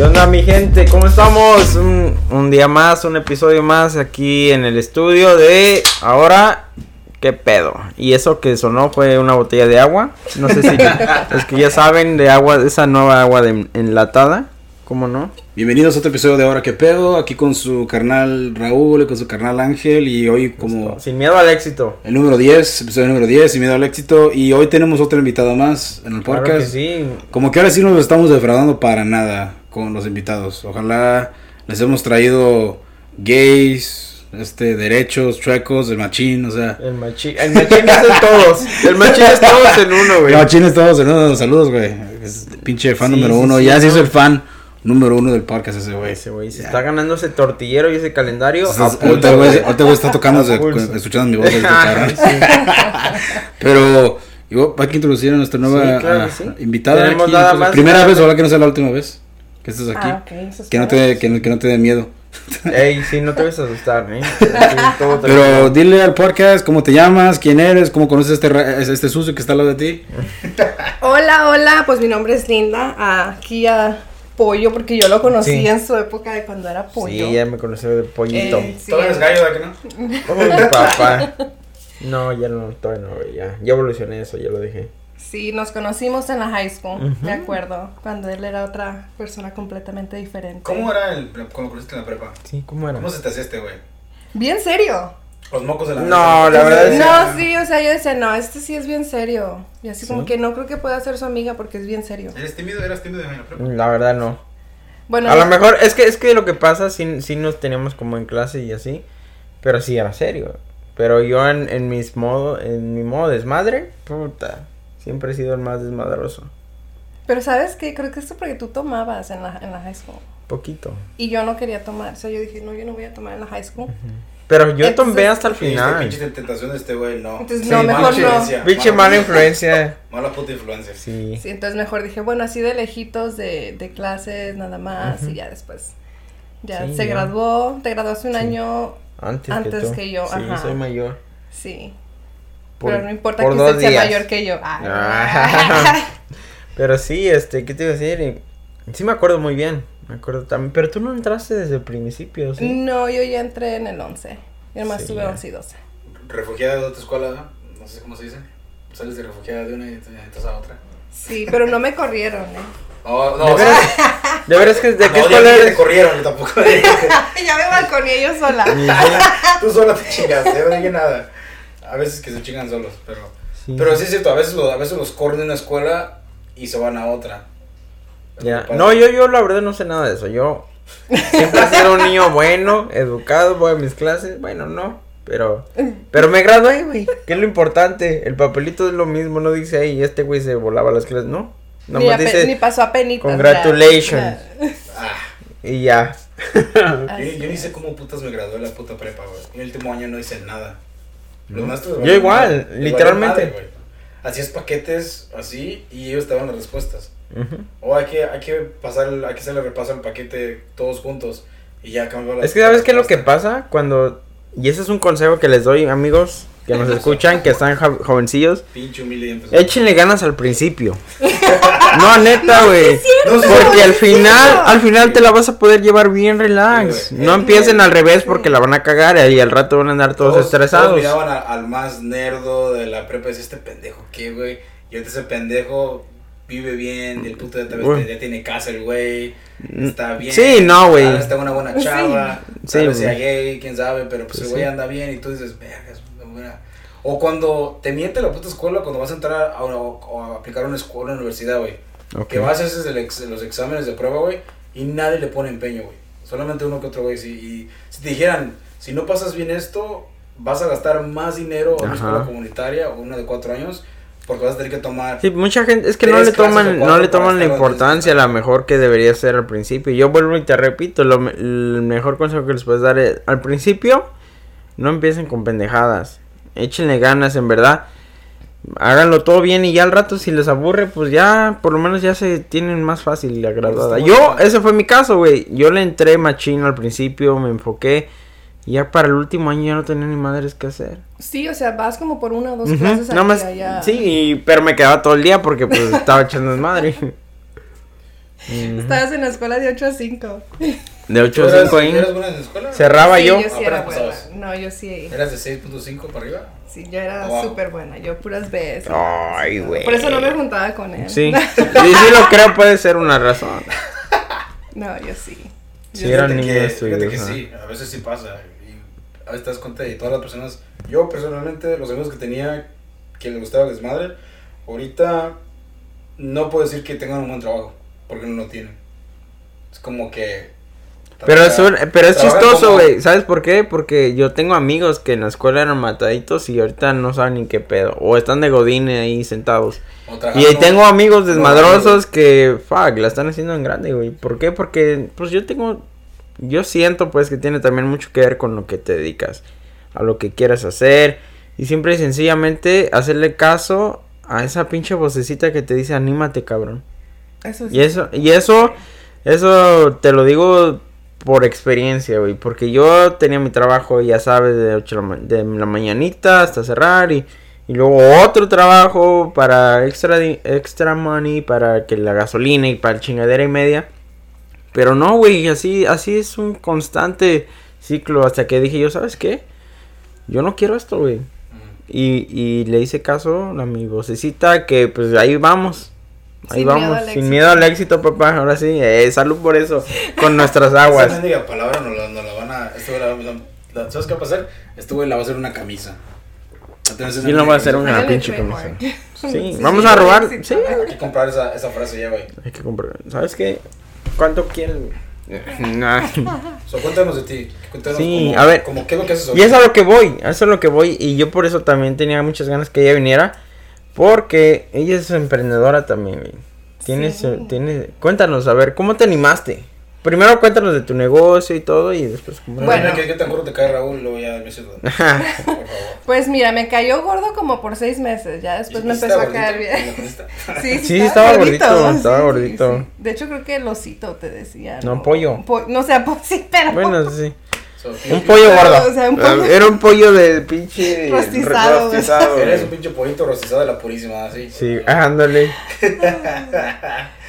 ¿Qué onda mi gente? ¿Cómo estamos? Un, un día más, un episodio más aquí en el estudio de ahora ¿Qué pedo? Y eso que sonó fue una botella de agua. No sé si es que ya saben de agua, esa nueva agua de enlatada. ¿Cómo no? Bienvenidos a otro episodio de Ahora qué pedo, aquí con su carnal Raúl y con su carnal Ángel y hoy como... Sin miedo al éxito. El número 10, episodio número 10, Sin miedo al éxito y hoy tenemos otro invitado más en el podcast. Claro que sí. Como que ahora sí nos estamos defraudando para nada con los invitados. Ojalá les hemos traído gays, este, derechos, chuecos, el machín, o sea. El machín, el machín es de todos. El machín es todos en uno, güey. El machín es todos en uno. Saludos, güey. Es pinche fan número uno. ya se hizo el fan número uno del podcast ese güey. Ese güey se está ganando ese tortillero y ese calendario. ahorita, güey, está tocando, escuchando mi voz. Pero hay que introducir a nuestra nueva invitada. Aquí, primera vez, ojalá que no sea la última vez aquí. Ah, que, no te, que, que no te dé miedo. Ey, sí, no te vas a asustar, ¿eh? Pero dile al podcast cómo te llamas, quién eres, cómo conoces este, este sucio que está al lado de ti. Hola, hola, pues mi nombre es Linda. Aquí a Pollo, porque yo lo conocí en su época de cuando era pollo. Sí, ya me conoció de pollito. Eh, ¿Todavía eres gallo, de que no? Oh, papá. No, ya no, todavía no, ya. Ya evolucioné eso, ya lo dije. Sí, nos conocimos en la high school, de acuerdo, cuando él era otra persona completamente diferente. ¿Cómo era el, cuando conociste en la prepa? Sí, ¿cómo era? ¿Cómo se te hacía este güey? Bien serio. Los mocos de la No, la verdad es No, sí, o sea, yo decía, no, este sí es bien serio. Y así como que no creo que pueda ser su amiga porque es bien serio. ¿Eres tímido? ¿Eras tímido en la prepa? La verdad no. Bueno, a lo mejor es que es que lo que pasa sí, sí nos teníamos como en clase y así, pero sí era serio. Pero yo en, en mis modo, en mi modo desmadre, puta, Siempre he sido el más desmadroso. Pero sabes qué, creo que esto porque tú tomabas en la, en la high school. Poquito. Y yo no quería tomar, o sea, yo dije, no, yo no voy a tomar en la high school. Pero yo tomé hasta el final. Pinche tentación de este güey, no. Entonces, no, mejor no. Pinche mala influencia. mala puta influencia. Sí. Sí, entonces mejor dije, bueno, así de lejitos de, de clases, nada más, y ya después. Ya se graduó, te graduaste un año antes, antes que, yo. Sí, soy mayor. Sí pero no importa que usted sea mayor que yo. Ah. pero sí, este, ¿qué te iba a decir? Sí me acuerdo muy bien. Me acuerdo también. Pero tú no entraste desde el principio, ¿sí? No, yo ya entré en el 11. Yo nomás tuve 11 y 12. ¿Refugiada de otra escuela? No sé cómo se dice. Sales de refugiada de una y entras a otra. Sí, pero no me corrieron, ¿eh? Oh, no, ¿De, veras, ¿De veras que de qué escuela eres? te corrieron, tampoco. ya me balconé yo sola. Tú sola te chingaste, no dije nada a veces que se chingan solos, pero sí, pero sí es cierto, a veces, a veces los corren de una escuela y se van a otra. Ya, no, yo, yo la verdad no sé nada de eso, yo siempre he sido un niño bueno, educado, voy a mis clases, bueno, no, pero, pero me gradué, güey, que es lo importante, el papelito es lo mismo, no dice ahí, este güey se volaba las clases, no, ni, dice, ni pasó a penitas. Congratulations. Ah. Y ya. yo, yo, ni sé cómo putas me gradué la puta prepa, güey. En el último año no hice nada. Yo igual, literalmente. Hacías paquetes así y ellos te daban las respuestas. O hay que, hay que pasar, hay que hacerle repaso al paquete todos juntos y ya cambió la Es que sabes qué es lo que pasa cuando, y ese es un consejo que les doy amigos que nos escuchan, que están jovencillos. Échenle ganas al principio. no, neta, güey. porque al final, al final te la vas a poder llevar bien relax. no empiecen al revés porque la van a cagar y al rato van a andar todos, estresados. Todos miraban al más nerdo de la prepa y decían, este pendejo, ¿qué, güey? Y ahorita ese pendejo vive bien, y el puto ya, ya tiene casa el güey, está bien. Sí, no, güey. Está una buena chava, sí, tal vez sea gay, quién sabe, pero pues, el güey anda bien y tú dices, vergas, o cuando te miente la puta escuela cuando vas a entrar a, a aplicar una escuela, una universidad, güey. Que vas a hacer los exámenes de prueba, güey, y nadie le pone empeño, güey. Solamente uno que otro, güey. Si, y si te dijeran, si no pasas bien esto, vas a gastar más dinero en una escuela comunitaria o una de cuatro años, porque vas a tener que tomar. Sí, mucha gente, es que no le toman, no le toman la importancia, la mejor que debería ser al principio. Yo vuelvo y te repito, lo, el mejor consejo que les puedes dar es, al principio, no empiecen con pendejadas échenle ganas, en verdad. Háganlo todo bien y ya al rato si les aburre, pues ya por lo menos ya se tienen más fácil la graduada. Yo, ese fue mi caso, güey. Yo le entré machino al principio, me enfoqué. Y ya para el último año ya no tenía ni madres que hacer. Sí, o sea, vas como por una o dos clases no Sí, pero me quedaba todo el día porque pues estaba echando madre. Estabas en la escuela de 8 a 5. De 8 a 5 ahí. ¿Eras buena en la escuela? Cerraba sí, yo. yo sí era buena. No, yo sí. ¿Eras de 6.5 para arriba? Sí, yo era oh, súper buena. Yo puras veces. Ay, güey. Por eso no me juntaba con él. Sí. sí, sí lo creo, puede ser una razón. No, yo sí. Sí, eran niños Fíjate que sí, a veces sí pasa. Y a veces te das cuenta de todas las personas. Yo personalmente, los amigos que tenía que les gustaba el desmadre, ahorita no puedo decir que tengan un buen trabajo, porque no lo tienen. Es como que... Pero es, pero es chistoso, güey. ¿Sabes por qué? Porque yo tengo amigos que en la escuela eran mataditos y ahorita no saben ni qué pedo. O están de godine ahí sentados. Y ahí tengo amigos desmadrosos que, fuck, la están haciendo en grande, güey. ¿Por qué? Porque, pues yo tengo, yo siento pues que tiene también mucho que ver con lo que te dedicas, a lo que quieras hacer. Y siempre y sencillamente hacerle caso a esa pinche vocecita que te dice anímate, cabrón. Eso sí. Y eso, y eso, eso te lo digo por experiencia, güey. Porque yo tenía mi trabajo, ya sabes, de, 8 de la mañanita hasta cerrar y, y luego otro trabajo para extra, extra money, para que la gasolina y para chingadera y media. Pero no, güey, así, así es un constante ciclo hasta que dije yo, ¿sabes qué? Yo no quiero esto, güey. Y, y le hice caso a mi vocecita que pues ahí vamos. Ahí vamos, sin miedo al éxito, papá. Ahora sí, eh, salud por eso, con nuestras aguas. Esa palabra no la, no la van a. Esto la, ¿Sabes qué va a pasar? Este güey la va a hacer una camisa. Y no va a hacer una pinche camisa. Sí, vamos a robar. Sí, Hay que comprar esa, esa frase ya, güey. Hay que comprar. ¿Sabes qué? ¿Cuánto quieres, Nah. So, cuéntanos de ti. Cuéntanos sí, a ver. ¿qué es lo que haces y eso es a lo que voy. Eso es a lo que voy. Y yo por eso también tenía muchas ganas que ella viniera. Porque ella es emprendedora también, Tienes, tiene, cuéntanos, a ver, ¿cómo te animaste? Primero cuéntanos de tu negocio y todo y después... Bueno, ¿qué, te acuerdo te cae Raúl? Luego ya me Pues mira, me cayó gordo como por seis meses, ya después me empezó a caer bien. sí, sí, estaba, gordito, estaba gordito. De hecho creo que el osito te decía. No, pollo. no sé, pues sí, pero... Bueno, sí. Un pollo gordo. Era un pollo de pinche rostizado. rostizado Eres un pinche pollito rostizado de la purísima, así. Sí, ándale.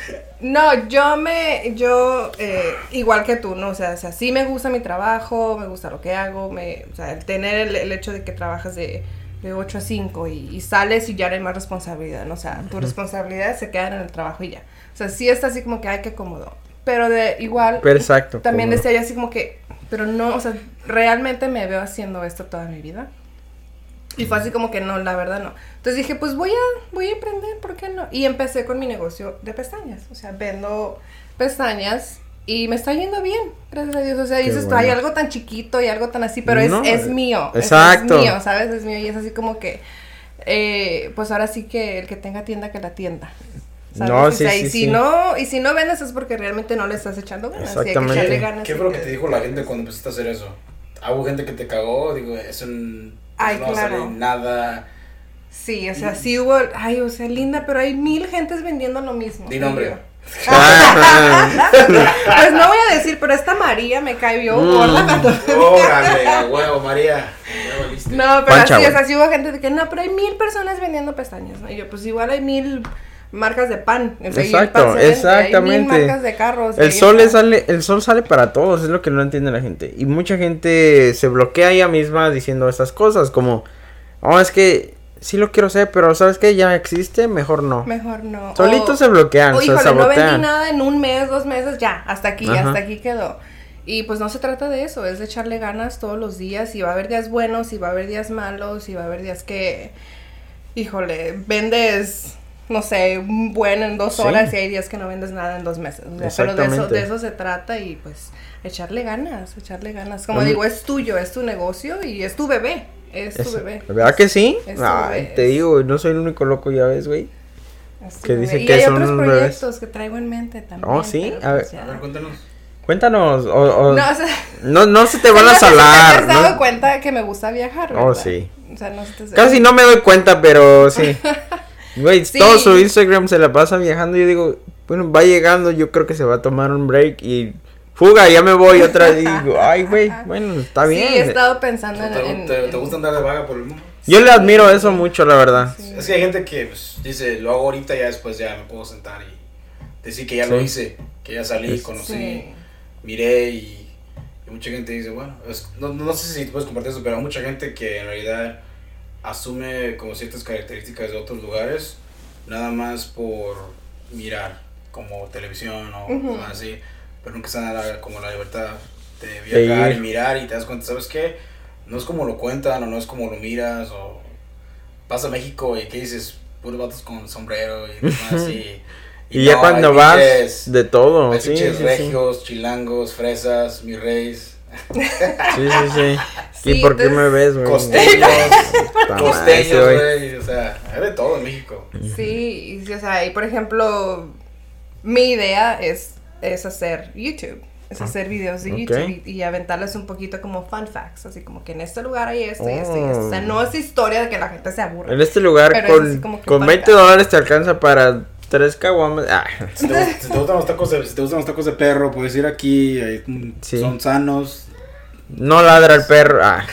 No, yo me, yo, eh, igual que tú, ¿no? O sea, o sea, sí me gusta mi trabajo, me gusta lo que hago, me, o sea, el tener el, hecho de que trabajas de, de 8 a 5 y, sales y ya no hay más responsabilidad, ¿no? O sea, tus responsabilidades se quedan en el trabajo y ya. O sea, sí está así como que, hay que cómodo. Pero de igual, Exacto, también decía yo así como que, pero no, o sea, realmente me veo haciendo esto toda mi vida. Y fue así como que no, la verdad no. Entonces dije, pues voy a, voy a emprender, ¿por qué no? Y empecé con mi negocio de pestañas. O sea, vendo pestañas y me está yendo bien, gracias a Dios. O sea, dices, hay algo tan chiquito y algo tan así, pero es, es mío. Exacto. Es, mío, ¿sabes? Es mío y es así como que, eh, pues ahora sí que el que tenga tienda, que la tienda. No, sí, sí, y si no y si no vendes es porque realmente no le estás echando ganas. Exactamente. ganas ¿Qué fue lo que te dijo la gente cuando empezaste a hacer eso? ¿Hubo gente que te cagó? Digo, es un Ay, no claro. nada. Sí, o sea, sí hubo, ay, o sea, linda, pero hay mil gentes vendiendo lo mismo. Di nombre. pues no voy a decir, pero esta María me cayó mm. gorda Órale, huevo, María. No, pero así, o sea, sí hubo gente de que no, pero hay mil personas vendiendo pestañas, ¿no? Y yo, pues igual hay mil marcas de pan. Exacto, exactamente. Hay marcas de carros. El sol le sale, el sol sale para todos, es lo que no entiende la gente. Y mucha gente se bloquea ella misma diciendo estas cosas, como, oh, es que sí lo quiero hacer, pero ¿sabes qué? Ya existe, mejor no. Mejor no. Solitos se bloquean, o, se híjole, no vendí nada en un mes, dos meses, ya, hasta aquí, hasta aquí quedó. Y pues no se trata de eso, es de echarle ganas todos los días y va a haber días buenos y va a haber días malos y va a haber días que, híjole, vendes no sé, un buen en dos horas y hay días que no vendes nada en dos meses. pero de eso, de eso se trata y pues echarle ganas, echarle ganas. Como digo, es tuyo, es tu negocio y es tu bebé. Es tu bebé. ¿Verdad que sí? te digo, no soy el único loco, ya ves, güey. Que dice y que hay otros proyectos que traigo en mente también. Oh, sí, a ver. Pues, cuéntanos. Cuéntanos, o, no, o sea, no, no, se te van a salar. ¿Te has dado cuenta que me gusta viajar? Oh, sí. O sea, no se te... Casi no me doy cuenta, pero sí. Güey, todo su Instagram se la pasa viajando. Y yo digo, bueno, va llegando, yo creo que se va a tomar un break y fuga, ya me voy otra vez. Y digo, ay, güey, bueno, está bien. Sí, he estado pensando en. ¿Te, te, gusta andar de vaga por el mundo? Yo le admiro eso mucho, la verdad. Es que hay gente que pues, dice, lo hago ahorita y ya después ya me puedo sentar y decir que ya lo hice, que ya salí, conocí, miré y, mucha gente dice, bueno, no, no, sé si puedes compartir eso, pero hay mucha gente que en realidad asume como ciertas características de otros lugares, nada más por mirar, como televisión o así, pero nunca se da como la libertad de viajar y mirar y te das cuenta, ¿sabes qué? No es como lo cuentan o no es como lo miras o vas a México y ¿qué dices? Puros vatos con sombrero y demás y... Y, ya cuando vas de todo, sí, regios, chilangos, fresas, mis reyes. Sí, sí, sí. ¿Y por qué me ves, güey? Costeños, costeños, güey. O sea, hay de todo en México. Sí, o sea, y por ejemplo, mi idea es, es hacer YouTube. Es ah, hacer videos de YouTube y, aventarles un poquito como fun facts. Así como que en este lugar hay esto y esto y esto. O sea, no es historia de que la gente se aburra. En este lugar con, con 20 dólares te alcanza para Tres caguamas. Ah. Si, te, gustan los tacos de, si te gustan los tacos de perro, puedes ir aquí. Son sanos. No ladra el perro. Ah.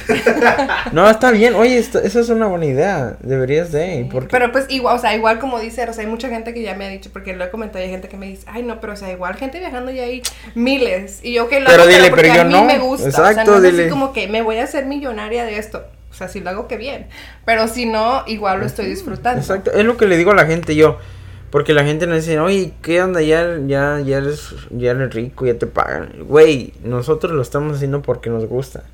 No, está bien. Oye, esto, eso es una buena idea. Deberías de. Pero pues igual, o sea, igual como dice, o sea, hay mucha gente que ya me ha dicho, porque lo he comentado, hay gente que me dice, ay, no, pero o sea, igual gente viajando ya hay miles. Y yo que lo pero dile, pero, yo a mí no. me gusta. Exacto, o sea, no así como que me voy a hacer millonaria de esto. O sea, si lo hago, que bien. Pero si no, igual lo estoy disfrutando. Exacto. Es lo que le digo a la gente yo. Porque la gente nos dice, oye, ¿qué onda? Ya, ya, ya, eres, ya eres rico, ya te pagan. Güey, nosotros lo estamos haciendo porque nos gusta.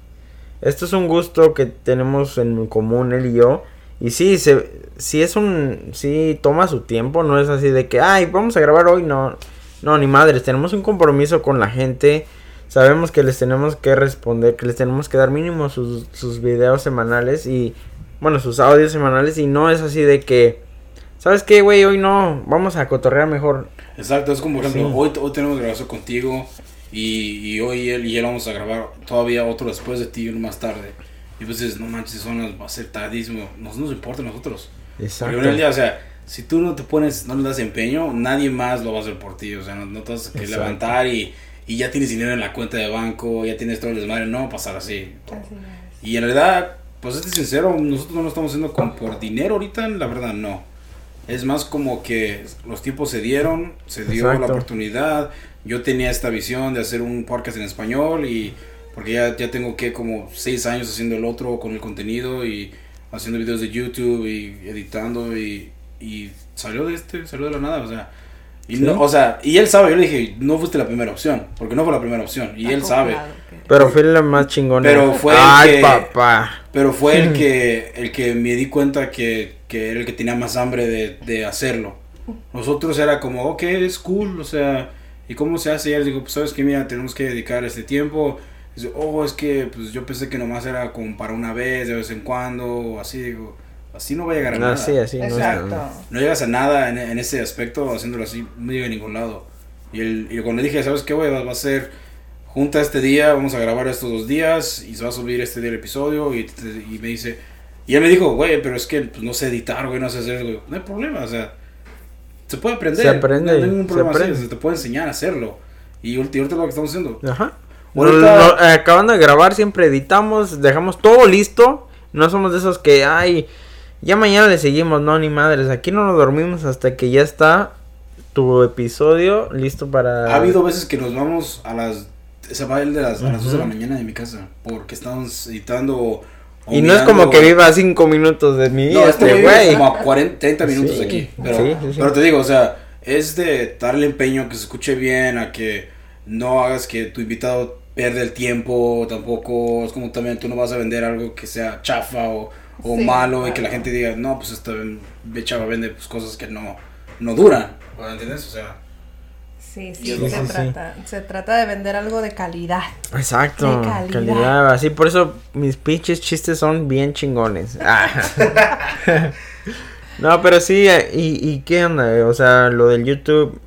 Esto es un gusto que tenemos en común él y yo. Y sí, se, sí es un, sí toma su tiempo, no es así de que, ay, vamos a grabar hoy, no, no, ni madres, tenemos un compromiso con la gente, sabemos que les tenemos que responder, que les tenemos que dar mínimo sus, sus videos semanales y, bueno, sus audios semanales y no es así de que, ¿sabes qué, güey? Hoy no, vamos a cotorrear mejor. Exacto, es como por ejemplo, hoy, hoy tenemos grabación contigo y, y, hoy él y él vamos a grabar todavía otro después de ti y uno más tarde. Y pues dices, no manches, son las, va a ser tardísimo, no nos importa a nosotros. Exacto. Pero en el día, o sea, si tú no te pones, no le das empeño, nadie más lo va a hacer por ti, o sea, no, no te vas a levantar y, y, ya tienes dinero en la cuenta de banco, ya tienes todo el desmadre, no va a pasar así. Y en realidad, pues este sincero, nosotros no lo estamos haciendo con, por dinero ahorita, la verdad no. Es más como que los tiempos se dieron, se dio la oportunidad. Yo tenía esta visión de hacer un podcast en español y porque ya, ya tengo que como seis años haciendo el otro con el contenido y haciendo videos de YouTube y editando y, y salió de este, salió de la nada, o sea, y no, o sea, y él sabe, yo le dije, no fuiste la primera opción, porque no fue la primera opción, y él sabe. Pero fue la más chingona. Pero fue el que, papá. Pero fue el que, el que me di cuenta que, que era el que tenía más hambre de, de hacerlo. Nosotros era como, ok, es cool, o sea, ¿y cómo se hace? Y él dijo, pues sabes que mira, tenemos que dedicar este tiempo. Dice, oh, es que pues yo pensé que nomás era como para una vez, de vez en cuando, o así, digo así no va a llegar a nada. Así, así, Exacto. No, llegas a nada en, en, ese aspecto haciéndolo así, no llega a ningún lado. Y, el, y cuando le dije, ¿sabes qué, güey? Va, a ser junta este día, vamos a grabar estos dos días y se va a subir este día el episodio. Y, y me dice, y él me dijo, güey, pero es que pues, no sé editar, güey, no sé hacer, güey. No hay problema, o sea, se puede aprender. Se aprende. No hay ningún problema se, se te puede enseñar a hacerlo. Y ahorita es lo que estamos haciendo. Ajá. Ahorita... Acabando de grabar, siempre editamos, dejamos todo listo. No somos de esos que, ay, ya mañana le seguimos, no, ni madres. Aquí no nos dormimos hasta que ya está tu episodio listo para. Ha habido veces que nos vamos a las. Se va el de las, a las 2 de la mañana de mi casa. Porque estamos editando. Y no es como que viva 5 minutos de mi vida, este güey. como a 40, 30 minutos aquí. Pero, pero te digo, o sea, es de darle empeño que se escuche bien, a que no hagas que tu invitado pierda el tiempo tampoco. Es como también tú no vas a vender algo que sea chafa o o malo y que la gente diga, no, pues esta chava vende pues, cosas que no, no duran. ¿Entiendes? O sea. Sí, sí, se, trata, se trata de vender algo de calidad. Exacto, calidad. Así por eso mis pinches chistes son bien chingones. Ah. no, pero sí, eh, ¿y, ¿y qué onda? O sea, lo del YouTube,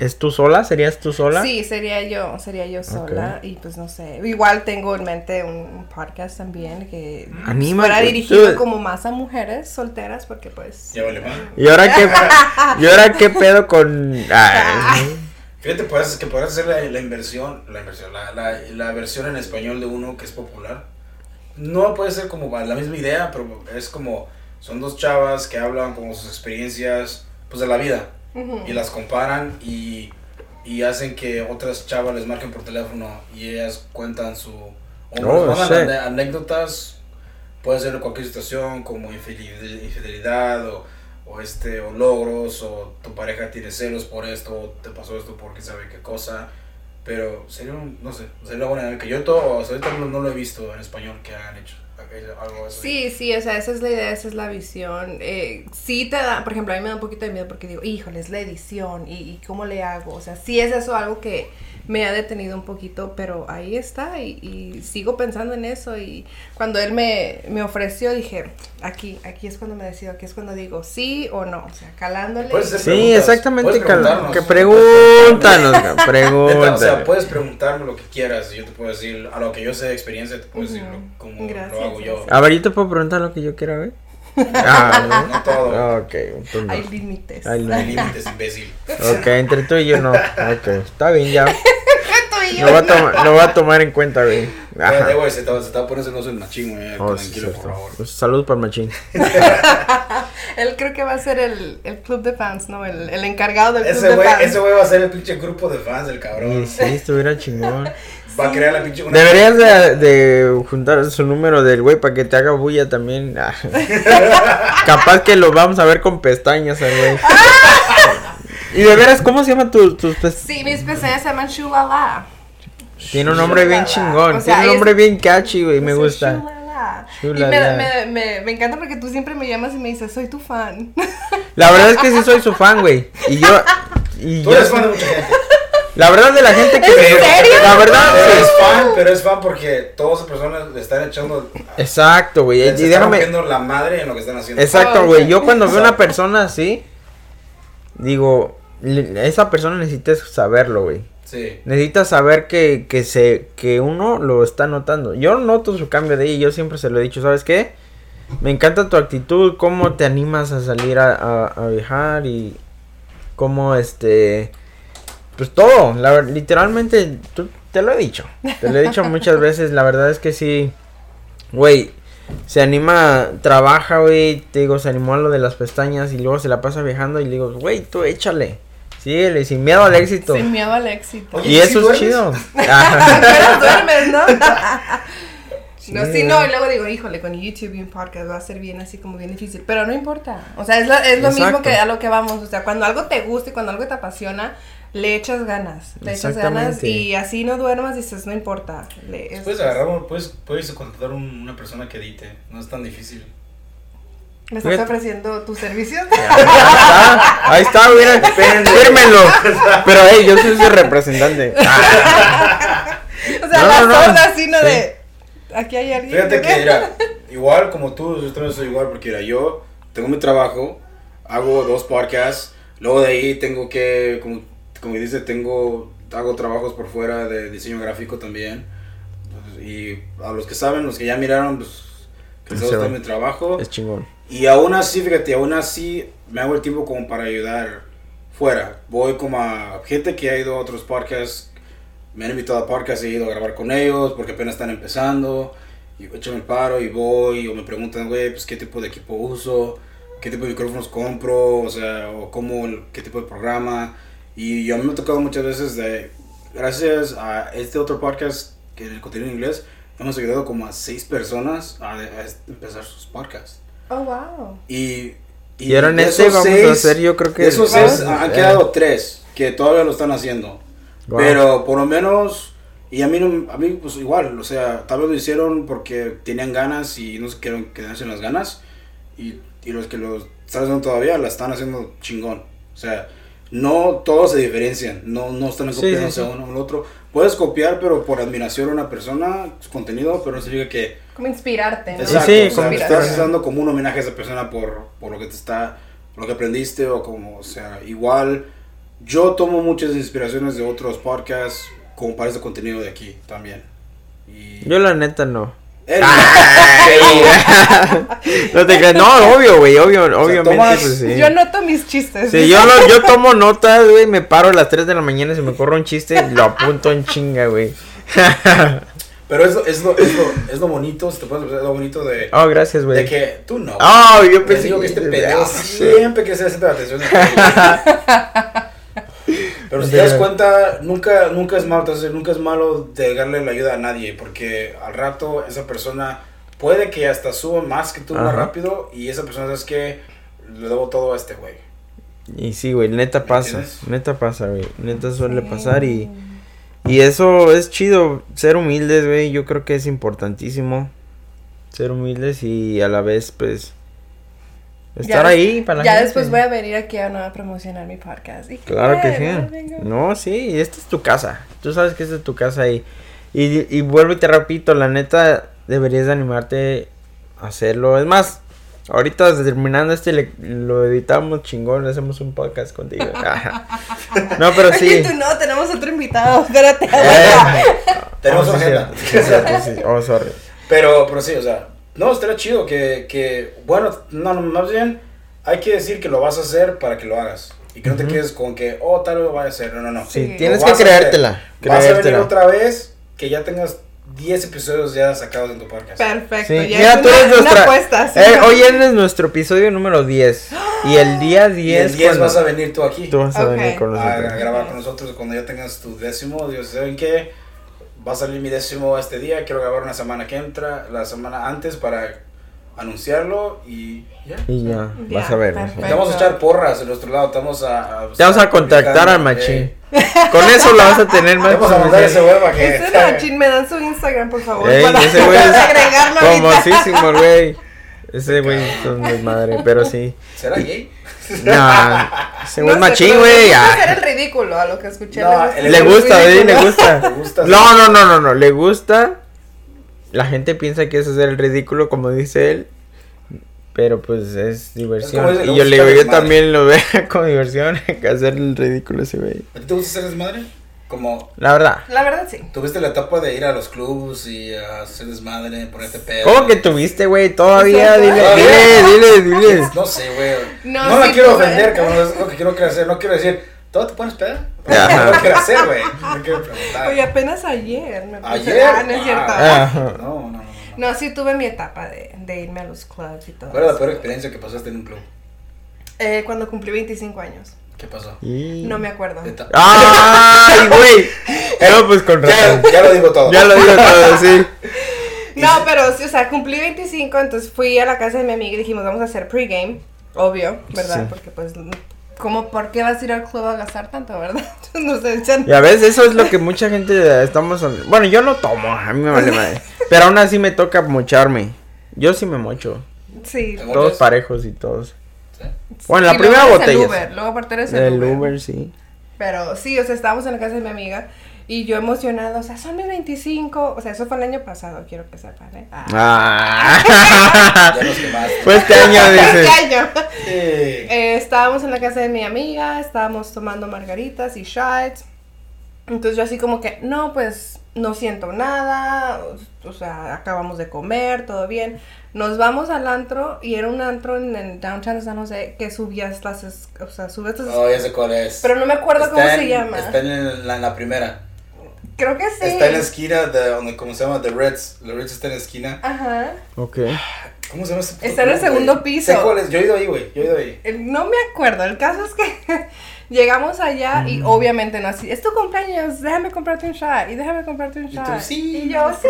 ¿Es tú sola? ¿Serías tú sola? Sí, sería yo, sería yo sola. Y pues no sé, igual tengo en mente un podcast también que Anima, fuera dirigido como más a mujeres solteras porque pues... Ya vale ¿Y ahora qué, ¿y ahora qué pedo con...? Fíjate, pues, que podrás hacer la, inversión, la inversión, la, la, la, versión en español de uno que es popular. No puede ser como la misma idea, pero es como, son dos chavas que hablan como sus experiencias, pues de la vida y las comparan y, y hacen que otras chavas les marquen por teléfono y ellas cuentan su... O oh, anécdotas, puede ser cualquier situación como infidelidad o, o, este, o logros o tu pareja tiene celos por esto, te pasó esto porque sabe qué cosa pero sería un, no sé, sería buena que yo todo, ahorita no, no, lo he visto en español que hagan hecho Sí, sí, o sea, esa es la idea, esa es la visión. Eh, sí te da, por ejemplo, a mí me da un poquito de miedo porque digo, híjole, es la edición y, y cómo le hago. O sea, sí es eso algo que me ha detenido un poquito, pero ahí está y, sigo pensando en eso y cuando él me, me, ofreció dije, aquí, aquí es cuando me decido, aquí es cuando digo sí o no, o sea, calándole. Sí, exactamente, que pregúntanos, pregúntanos. o sea, puedes preguntarme lo que quieras y yo te puedo decir, a lo que yo sé de experiencia, te puedo decir cómo lo hago yo. A ver, yo te puedo preguntar lo que yo quiera ver. Ah, ¿no? no todo. Ok. Hay límites. Hay límites, imbécil. Ok, entre tú y yo no. Ok, está bien ya. Lo va, a tomar, lo va a tomar en cuenta, güey. Ajá. güey, se está, se está poniendo el machín, güey. Oh, tranquilo, por favor. Pues, salud para el machín. Él creo que va a ser el, el club de fans, ¿no? El, el encargado del ese club de fans. Ese güey va a ser el pinche grupo de fans, el cabrón. Sí, sí estuviera chingón. Va a crear la pinche. Deberías de, de, juntar su número del güey para que te haga bulla también. Ah. Capaz que lo vamos a ver con pestañas, güey. y de veras, ¿cómo se llaman tus, tus pestañas? Sí, mis pestañas se llaman Shulala. Tiene un nombre bien chingón. Tiene un nombre bien catchy, güey. Me gusta. Y me, me, me, me, encanta porque tú siempre me llamas y me dices, soy tu fan. La verdad es que sí soy su fan, güey. Y yo. Y tú eres fan de mucha gente. La verdad de la gente que... ¿En serio? La verdad... Pero es fan, pero es fan porque todas esas personas le están echando... Exacto, güey. Y déjame... Están la madre en lo que están haciendo. Exacto, güey. Yo cuando veo una persona así, digo, esa persona necesita saberlo, güey. Sí. Necesita saber que, que, se, que uno lo está notando. Yo noto su cambio de ahí. Yo siempre se lo he dicho, ¿sabes qué? Me encanta tu actitud, cómo te animas a salir a, a, a viajar y cómo este pues todo, la, literalmente, te lo he dicho, te lo he dicho muchas veces, la verdad es que sí, güey, se anima, trabaja, güey, te digo, se animó a lo de las pestañas y luego se la pasa viajando y le digo, güey, tú échale. Síguele, sin miedo al éxito. Sin miedo al éxito. y eso es chido. duermes, ¿no? No, sí, no, y luego digo, híjole, con YouTube y un podcast va a ser bien así como bien difícil, pero no importa, o sea, es lo, es lo mismo que a lo que vamos, o sea, cuando algo te gusta y cuando algo te apasiona, le echas ganas, le echas ganas y así no duermas y dices, no importa. Le, puedes agarrar, puedes, puedes contratar una persona que edite, no es tan difícil. ¿Me estás ofreciendo tus servicios? Ahí está, mira, fírmenlo. Pero hey, yo soy su representante. o sea, la no, así, ¿no? De, aquí hay alguien. Fíjate que, mira, igual como tú, yo también soy igual, porque mira, yo tengo mi trabajo, hago dos podcasts, luego de ahí tengo que, como como dice, tengo, hago trabajos por fuera de diseño gráfico también. Y a los que saben, los que ya miraron, pues, que les gusta mi trabajo. Es chingón. Y aún así, fíjate, aún así me hago el tiempo como para ayudar fuera. Voy como a gente que ha ido a otros podcasts, me han invitado a podcasts, he ido a grabar con ellos porque apenas están empezando. Y echo el paro y voy, o me preguntan, güey, pues qué tipo de equipo uso, qué tipo de micrófonos compro, o sea, o cómo, qué tipo de programa. Y yo a mí me ha tocado muchas veces de, gracias a este otro podcast, que el contenido en inglés, hemos ayudado como a seis personas a, empezar sus podcasts. Oh, wow. Y, y, eran ese, vamos a hacer yo creo que... esos seis han quedado tres que todavía lo están haciendo. Pero por lo menos... Y a mí, a mí, pues igual, o sea, tal vez lo hicieron porque tenían ganas y no se quedaron quedarse en las ganas. Y, y los que lo están haciendo todavía la están haciendo chingón. O sea, no todos se diferencian, no, no están copiándose uno o otro. Puedes copiar, pero por admiración a una persona, su contenido, pero no significa que... Como inspirarte, ¿no? Exacto, sí, o estás dando como un homenaje a esa persona por, por lo que te está, lo que aprendiste o como, o sea, igual yo tomo muchas inspiraciones de otros podcasts como para ese contenido de aquí también. Y... Yo la neta no. no te creas, no, obvio, güey, obvio, obviamente, pues, sí. Yo noto mis chistes. Sí, yo, yo tomo notas, güey, me paro a las 3 de la mañana y se me corre un chiste y lo apunto en chinga, güey. Pero es, es, lo, es, lo, es lo bonito, si te puedes lo bonito de. Oh, gracias, güey. De que tú no. Oh, yo pensé digo que este pedo siempre que se hace la atención. Pero si te das cuenta, nunca, nunca es malo, entonces nunca es malo de darle la ayuda a nadie, porque al rato esa persona puede que hasta suba más que tú más rápido y esa persona es que le debo todo a este güey. Y sí, güey, neta pasa, neta pasa, güey, neta suele pasar y... Y eso es chido, ser humildes, güey, yo creo que es importantísimo. Ser humildes y a la vez, pues, estar ahí para la Ya después voy a venir aquí a, promocionar mi podcast. claro que sí. No, sí, esta es tu casa. Tú sabes que esta es tu casa y, y, y vuelvo y te repito, la neta, deberías animarte a hacerlo. Es más, Ahorita terminando este lo editamos chingón, hacemos un podcast contigo. no, pero sí. Tú no, tenemos otro invitado. Espérate. Eh, tenemos oh, agenda. Oh, sorry. Pero, pero sí, o sea, no, estaría chido que, que, bueno, no, no, más bien hay que decir que lo vas a hacer para que lo hagas. Y que no te quedes con que, oh, tal vez lo vaya a hacer. No, no, no. Sí, tienes que creértela. Vas a venir otra vez, que ya tengas 10 episodios ya sacados en tu podcast. Perfecto. Ya Mira, tú eres nuestra. Apuesta, eh, hoy es nuestro episodio número 10. Y el día 10. Y el 10 vas a venir tú aquí. Tú vas a venir con nosotros. A, grabar con nosotros cuando ya tengas tu décimo. Dios, ¿saben qué? Va a salir mi décimo este día. Quiero grabar una semana que entra, la semana antes para anunciarlo y ya. Y ya, vas a ver. vamos a echar porras en nuestro lado, estamos a... Te vamos a contactar al machín. Con eso lo vas a tener más. Vamos a mandar ese huevo que... Ese machín, me dan su Instagram, por favor, Ey, para, ese güey es agregarlo famosísimo, güey. Ese güey es un desmadre, pero sí. ¿Será gay? No, ese güey es machín, güey. hacer el ridículo a lo que escuché. No, le gusta, güey, le gusta. No, no, no, no, no, le gusta la gente piensa que es hacer el ridículo, como dice él. Pero pues es diversión. y yo le digo, yo también lo veo como diversión, hacer el ridículo ese güey. ¿A ti te gusta ser desmadre? Como... La verdad. La verdad sí. ¿Tuviste la etapa de ir a los clubs y a hacer desmadre, ponerte pedo? ¿Cómo que tuviste, güey? Todavía, dile, dile, dile, dile, No sé, güey. No, no la quiero ofender, cabrón, es lo que quiero hacer. No quiero decir, ¿Todo te pones peda? No quiero hacer, güey. No quiero preguntar. Oye, apenas ayer me puse. ¿Ayer? Ah, no es cierto. Ah. No, no, no, no. sí tuve mi etapa de, de irme a los clubs y todo. ¿Cuál es la peor experiencia que pasaste en un club? Eh, cuando cumplí 25 años. ¿Qué pasó? No me acuerdo. ¡Ay, güey! No, pues con razón. Ya, ya lo digo todo. Ya lo digo todo, sí. No, pero, sí, o sea, cumplí 25, entonces fui a la casa de mi amiga y dijimos, vamos a hacer pregame, obvio, ¿verdad? Porque pues como por qué vas a ir al club a gastar tanto, verdad? no sé, Y a veces eso es lo que mucha gente estamos... Bueno, yo no tomo, a mí me vale madre. Pero aún así me toca mocharme. Yo sí me mocho. Sí. Todos parejos y todos. ¿Sí? Bueno, la primera botella. El Uber, luego aparte eres el, el Uber. sí. Pero sí, o sea, estábamos en la casa de mi amiga y yo emocionada, o sea, son mis 25, o sea, eso fue el año pasado, quiero que sepan, ¿eh? Ah. ah. ya nos Fue este año, dice. Este año. Sí. Eh, estábamos en la casa de mi amiga, estábamos tomando margaritas y shots. Entonces yo así como que, no, pues no siento nada, o, sea, acabamos de comer, todo bien. Nos vamos al antro y era un antro en, el downtown San José que subías las, o sea, subías las... Oh, ya sé cuál es. Pero no me acuerdo cómo se llama. Está en la, en la primera. Creo que sí. Está en la esquina de donde, ¿cómo se llama? The Reds. The Reds está en la esquina. Ajá. Ok. ¿Cómo se llama ese Está en el segundo piso. cuál es? Yo he ido ahí, güey. Yo he ido ahí. Eh, no me acuerdo. El caso es que llegamos allá y mm. obviamente no así. Es tu cumpleaños, déjame comprarte un shot. Y déjame comprarte un shot. Y, tú, sí, y yo, sí,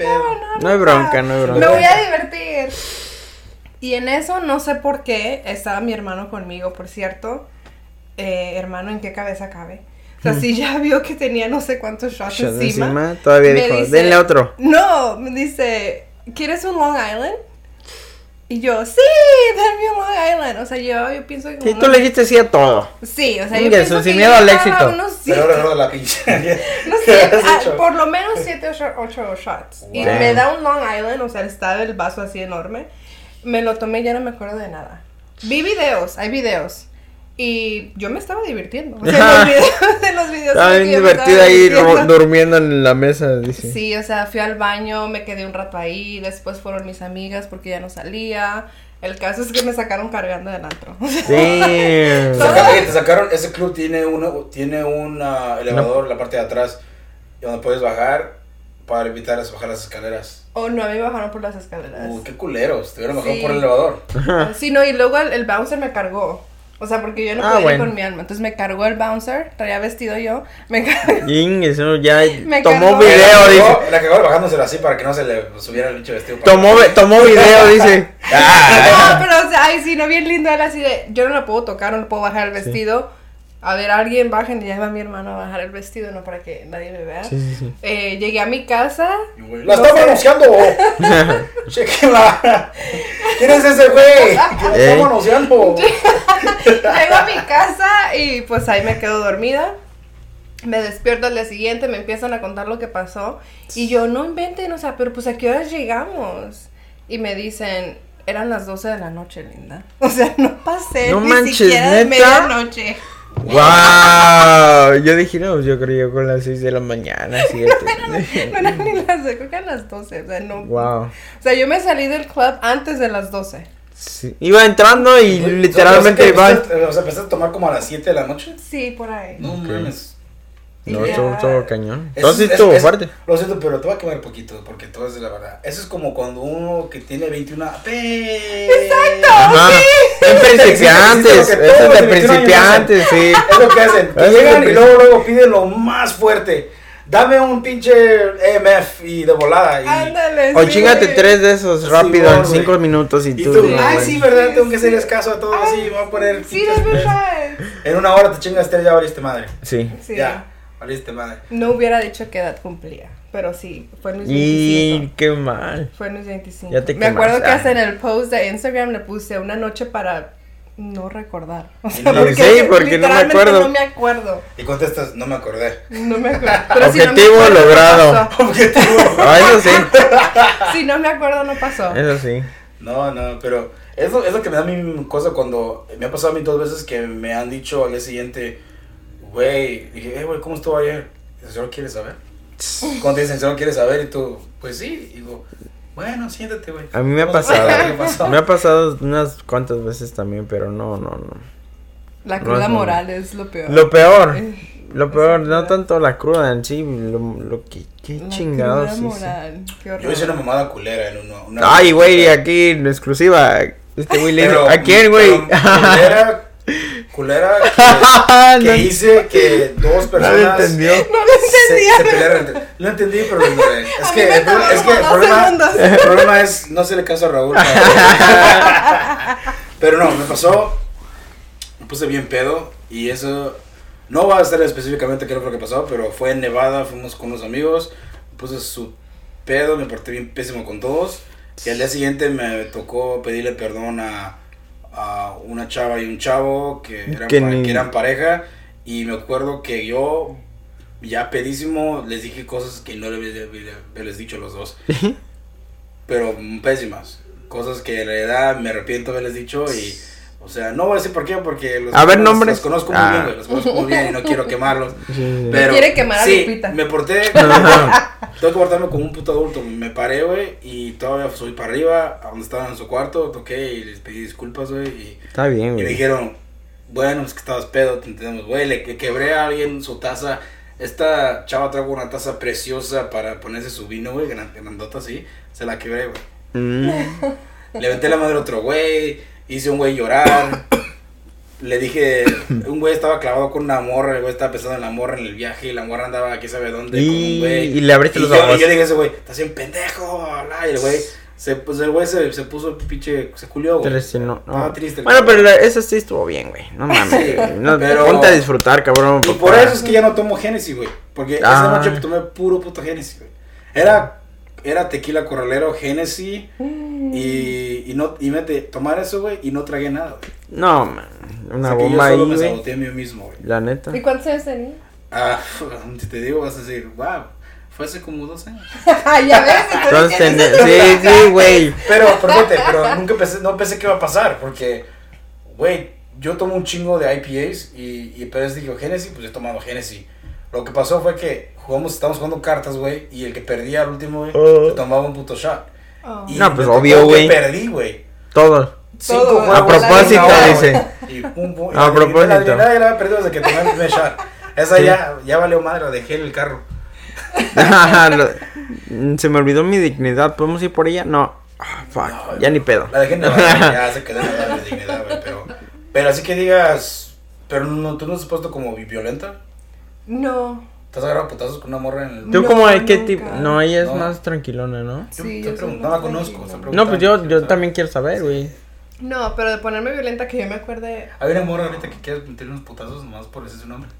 no, no, hay bronca, no hay bronca. Me voy a divertir. Y en eso, no sé por qué, estaba mi hermano conmigo, por cierto. Eh, hermano, ¿en qué cabeza cabe? O sea, si ya vio que tenía no sé cuántos shots, encima, Todavía dijo, denle otro. No, me dice, ¿quieres un Long Island? Y yo, sí, denme un Long Island. O sea, yo, yo pienso que. Y tú le dijiste sí a todo. Sí, o sea, yo pienso sin miedo al éxito. Pero ahora no la pinche. no sé, ah, por lo menos 7 o 8 shots. Y me da un Long Island, o sea, estaba el vaso así enorme. Me lo tomé y ya no me acuerdo de nada. Vi videos, hay videos. Y yo me estaba divirtiendo. O sea, en los videos, Estaba bien divertida ahí durmiendo en la mesa, dice. Sí, o sea, fui al baño, me quedé un rato ahí, después fueron mis amigas porque ya no salía. El caso es que me sacaron cargando del antro. Sí. te sacaron, ese club tiene uno, tiene un elevador en la parte de atrás donde puedes bajar para evitar bajar las escaleras. Oh, no, a mí me bajaron por las escaleras. Uy, qué culeros, te hubieran bajado por el elevador. sí, no, y luego el, el bouncer me cargó. O sea, porque yo no ah, podía ir con mi alma. Entonces me cargó el bouncer, traía vestido yo. Me cargó. eso ya tomó video, dice. La cagó bajándoselo así para que no se le subiera el bicho vestido. Tomó, tomó video, dice. no, pero o sea, ay, sí, no, bien lindo. Era así de, yo no lo puedo tocar, no le puedo bajar el vestido a ver, alguien bajen y ya va mi hermano a bajar el vestido, no para que nadie me vea. Sí, sí, sí. Eh, llegué a mi casa. ¡La estaba anunciando! ¡Chequenla! ¿Quién es ese güey? ¿Quién la estaba anunciando? Llego a mi casa y pues ahí me quedo dormida. Me despierto al día siguiente, me empiezan a contar lo que pasó. Y yo, no inventen, o sea, pero pues a qué horas llegamos. Y me dicen, eran las 12 de la noche, linda. O sea, no pasé no ni manches, siquiera de medianoche. ¡Wow! Yo dije, no, yo creo con las 6 de la mañana, 7. no eran ni las, creo que a las 12, o sea, no. Wow. O sea, yo me salí del club antes de las 12. Sí. Iba entrando y literalmente iba. O sea, empezaste a tomar como a las 7 de la noche. Sí, por ahí. No mames. No, estuvo, todo cañón. Entonces estuvo fuerte. Lo siento, pero te voy a quemar poquito, porque todo es de la verdad. Eso es como cuando uno que tiene 21 ¡Exacto! Ajá. Sí. En principiantes, eso es de principiantes, sí. Es lo que hacen. Que llegan y luego, luego piden lo más fuerte. Dame un pinche EMF y de volada. Y... Ándale, o sí, chingate tres de esos rápido en cinco minutos y, ¿Y tú. tú ay, sí, ¿verdad? Tengo que hacerles caso a todos. Sí, voy a poner. Sí, es verdad. En una hora te chingas tres, ya valiste madre. Sí. sí. Ya. Valiste madre. No hubiera dicho qué edad cumplía. Pero sí, fue en mis 25. Y qué mal. Fue en mis 25. Ya te Me acuerdo que hasta en el post de Instagram le puse una noche para no recordar. O sea, porque, sí, porque no me acuerdo. No me acuerdo. Y contestas, no me acordé. No me acuerdo. Pero Objetivo si no me acuerdo, logrado. Objetivo ah, eso sí. si no me acuerdo, no pasó. Eso sí. No, no, pero es lo, es lo que me da mi cosa cuando me ha pasado a mí dos veces que me han dicho al día siguiente güey, dije, eh, güey, ¿cómo estuvo ayer? ¿El señor quiere saber? Cuando te dicen, ¿el señor quiere saber? Y tú, pues sí, y digo, bueno, siéntate, güey. A mí me ha pasado. me ha pasado unas cuantas veces también, pero no, no, no. La cruda moral es lo peor. Lo peor. Lo peor, no tanto la cruda en sí, lo, lo que, qué la chingados. Cruda moral, qué. Yo hice una mamada culera en uno. Una Ay, güey, aquí en exclusiva. Este güey le ¿A quién, güey? Culera culera que, que hice que dos personas no entendió. No lo entendía. Se, se pelearon. Lo entendí, pero lo ignoré. Es que, el, es que el, problema, el problema es, no se le caso a Raúl. pero no, me pasó, me puse bien pedo y eso, no va a estar específicamente qué fue lo que pasó, pero fue en Nevada, fuimos con unos amigos, me puse su pedo, me porté bien pésimo con todos y al día siguiente me tocó pedirle perdón a a una chava y un chavo que eran, que eran pareja y me acuerdo que yo ya pedísimo les dije cosas que no les les dicho a los dos. pero pésimas. Cosas que en realidad me arrepiento de haberles dicho y... O sea, no voy a decir por qué, porque los, a ver, nombres. los conozco muy bien, ah. los conozco muy bien y no quiero quemarlos. Pero quiere quemar a sí, me porté, tengo que portarme como un puto adulto. Me paré, güey, y todavía subí para arriba, a donde estaban en su cuarto, toqué y les pedí disculpas, güey. Y, Está bien, güey. Y me dijeron, bueno, es que estabas pedo, te entendemos, güey, le quebré a alguien su taza. Esta chava trajo una taza preciosa para ponerse su vino, güey, grandota así. Se la quebré, güey. Mm. Le aventé la madre a otro güey hice un güey llorar. Le dije, un güey estaba clavado con una morra, el güey estaba pensando en la morra en el viaje y la morra andaba aquí sabe dónde y, con un güey. Y le abriste los ojos. Y yo dije a ese güey, estás bien pendejo, y el güey se, pues el güey se, se puso pinche, se culió, güey. No, no. triste. Bueno, pero eso sí estuvo bien, güey. No mames. no, pero, ponte a disfrutar, cabrón. Y por eso es que ya no tomo Genesis, güey. Porque esa ah. noche tomé puro puto Genesis, güey. Era era tequila corralero, Genesis mm. y, y no y mete tomar eso, güey, y no tragué nada, güey. No, man, una bomba ahí, me saboteé a mí mismo, güey. La neta. ¿Y cuántos años tenías? Ah, si te digo vas a decir, wow. Fue hace como dos años. ya ves. Entonces, sí, sí, güey. Pero, pero, pero nunca pensé, no pensé que iba a pasar, porque, güey, yo tomo un chingo de IPAs y, y pero dije, Genesis, pues he tomado Genesis. Lo que pasó fue que jugamos, estábamos jugando cartas, güey, y el que perdía al último, güey, oh. se tomaba un puto shot. Oh. Y no, pues obvio, güey. perdí, güey. Todo. Cinco juegos. A propósito, dice. Y pum, pum. A propósito. La, la, la, la perdido desde que tomé el primer shot. Esa ya, ya valió madre, la dejé en el carro. se me olvidó mi dignidad. ¿Podemos ir por ella? No. Ah, fuck. ya ni pedo. La dejé ya se quedó en la dignidad, güey. Pero, pero así que digas. Pero no, tú no has puesto como violenta. No. ¿Te has agarrado putazos con una morra en el.? ¿Tú como de qué tipo? No, ella es más tranquilona, ¿no? Sí, yo, no la conozco. No, pues yo, yo también quiero saber, güey. No, pero de ponerme violenta que yo me acuerde. Hay una morra ahorita que quiere meter unos putazos nomás por ese su nombre.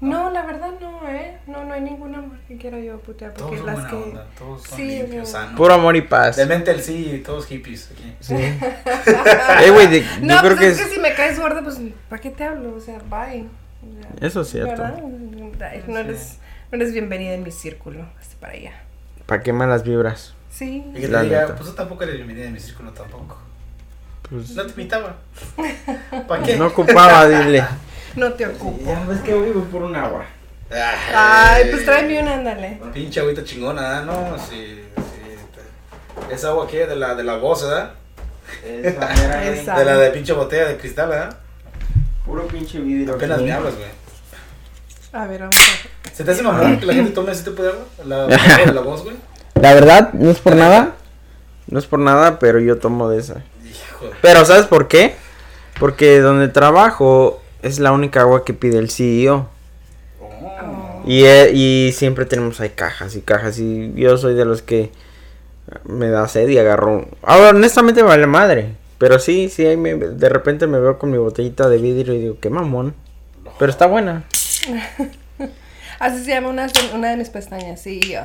No, la verdad no, ¿eh? No, no hay ninguna amor que quiera yo putear. Porque todos las buena que. Onda, todos son sí, limpios, sanos. Puro amor y paz. De mente el sí, todos hippies aquí. Sí. eh, güey, yo no, creo pues que es, que si me caes gorda, pues, ¿para qué te hablo? O sea, bye. Eso es cierto. ¿Verdad? No eres, no eres bienvenida en mi círculo. Hasta para allá. ¿Para qué malas vibras? Sí. Y que te diga, pues tú tampoco eres bienvenida en mi círculo tampoco. Pues... No te invitaba. ¿Para qué? No ocupaba, dile. No te ocupo. Ya ves que voy por un agua. Ay, pues tráeme una, ándale. Pinche agüita chingona, ¿no? Sí, sí. Esa agua aquí de la, de la voz, ¿verdad? Esa, Esa. De la de pinche botella de cristal, ¿verdad? Puro pinche vidrio. Apenas me hablas, güey. A ver, vamos a ver. ¿Se te hace mamón que la gente tome ese tipo de agua? La, voz, güey. La verdad, no es por nada. No es por nada, pero yo tomo de esa. Hijo. Pero ¿sabes por qué? Porque donde trabajo es la única agua que pide el CEO. Oh. Y, eh, y siempre tenemos ahí cajas y cajas. Y yo soy de los que me da sed y agarro. Ahora, honestamente, me vale madre. Pero sí, sí, ahí me- de repente me veo con mi botellita de vidrio y digo, qué mamón. Pero está buena. Así se llama una, de mis pestañas, sí, yo.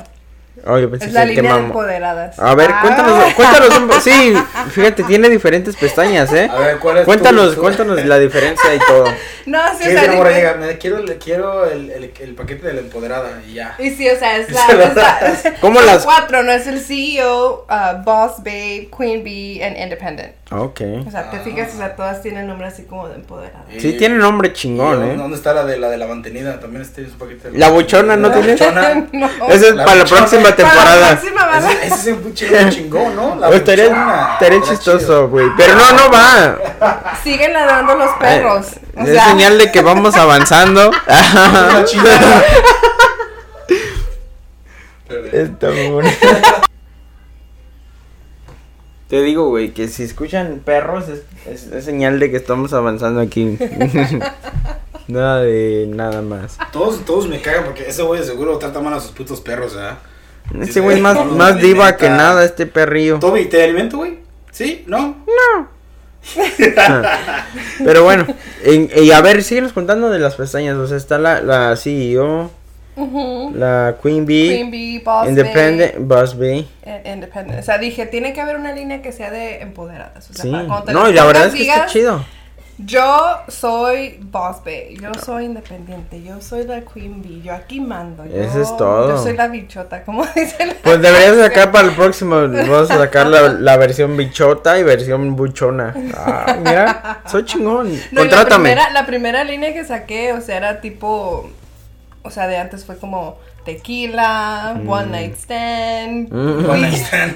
Oh, yo pensé Es la que línea de empoderadas. A ver, Ah. cuéntanos, cuéntanos Sí, fíjate, tiene diferentes pestañas, ¿eh? A ver, ¿cuál es Cuéntanos, tu- cuéntanos la diferencia y todo. No, sí, ¿Qué o sea, llega? Me quiero, le quiero el, el, el paquete de la empoderada y ya. Y sí, o sea, es la. Es la- ¿Cómo son las- Cuatro, ¿no? Es el CEO, uh, Boss Babe, Queen Bee, and Independent. Ok. O sea, te Ah. fijas, o sea, todas tienen nombre así como de empoderadas. Sí, tiene nombre chingón, ¿Y ¿eh? ¿Dónde está la de la de la mantenida? También este es un paquete de La buchona, ¿no La tiene? buchona. no. Ese es La para la buchona. Próxima temporada. Ese, ese es un chingón, chingón, ¿no? La Oh, estaría, chistoso, güey. Pero no, no va. Siguen ladrando los perros. O es sea, señal de que vamos avanzando. Una chingada. Está. Te digo, güey, que si escuchan perros es, es- es señal de que estamos avanzando aquí. nada de nada más. Todos, todos me cagan porque ese güey de seguro trata mal a sus putos perros, ¿verdad? Este güey es más, más diva que nada, este perrillo. Toby, ¿te alimento, güey? ¿Sí? ¿No? Pero bueno, en- y a ver, síguenos contando de las pestañas. O sea, está la, la CEO, la Queen Bee, Queen Bee, Boss Independent, Boss Bee. Babe, eh, Independent. O sea, dije, tiene que haber una línea que sea de empoderadas. O sea, Sí. para No, la verdad es que está chido. Yo soy Boss Babe, yo soy independiente, yo soy la Queen Bee, yo aquí mando. Yo, Eso es todo. Yo soy la bichota, como dice la Pues deberías sacar para el próximo. Vamos a sacar la, la versión bichota y versión buchona. Ah, mira, soy chingón. No, Contrátame. La primera, la primera línea que saqué, o sea, era tipo. O sea, de antes fue como tequila, one night stand. Mm. One night stand.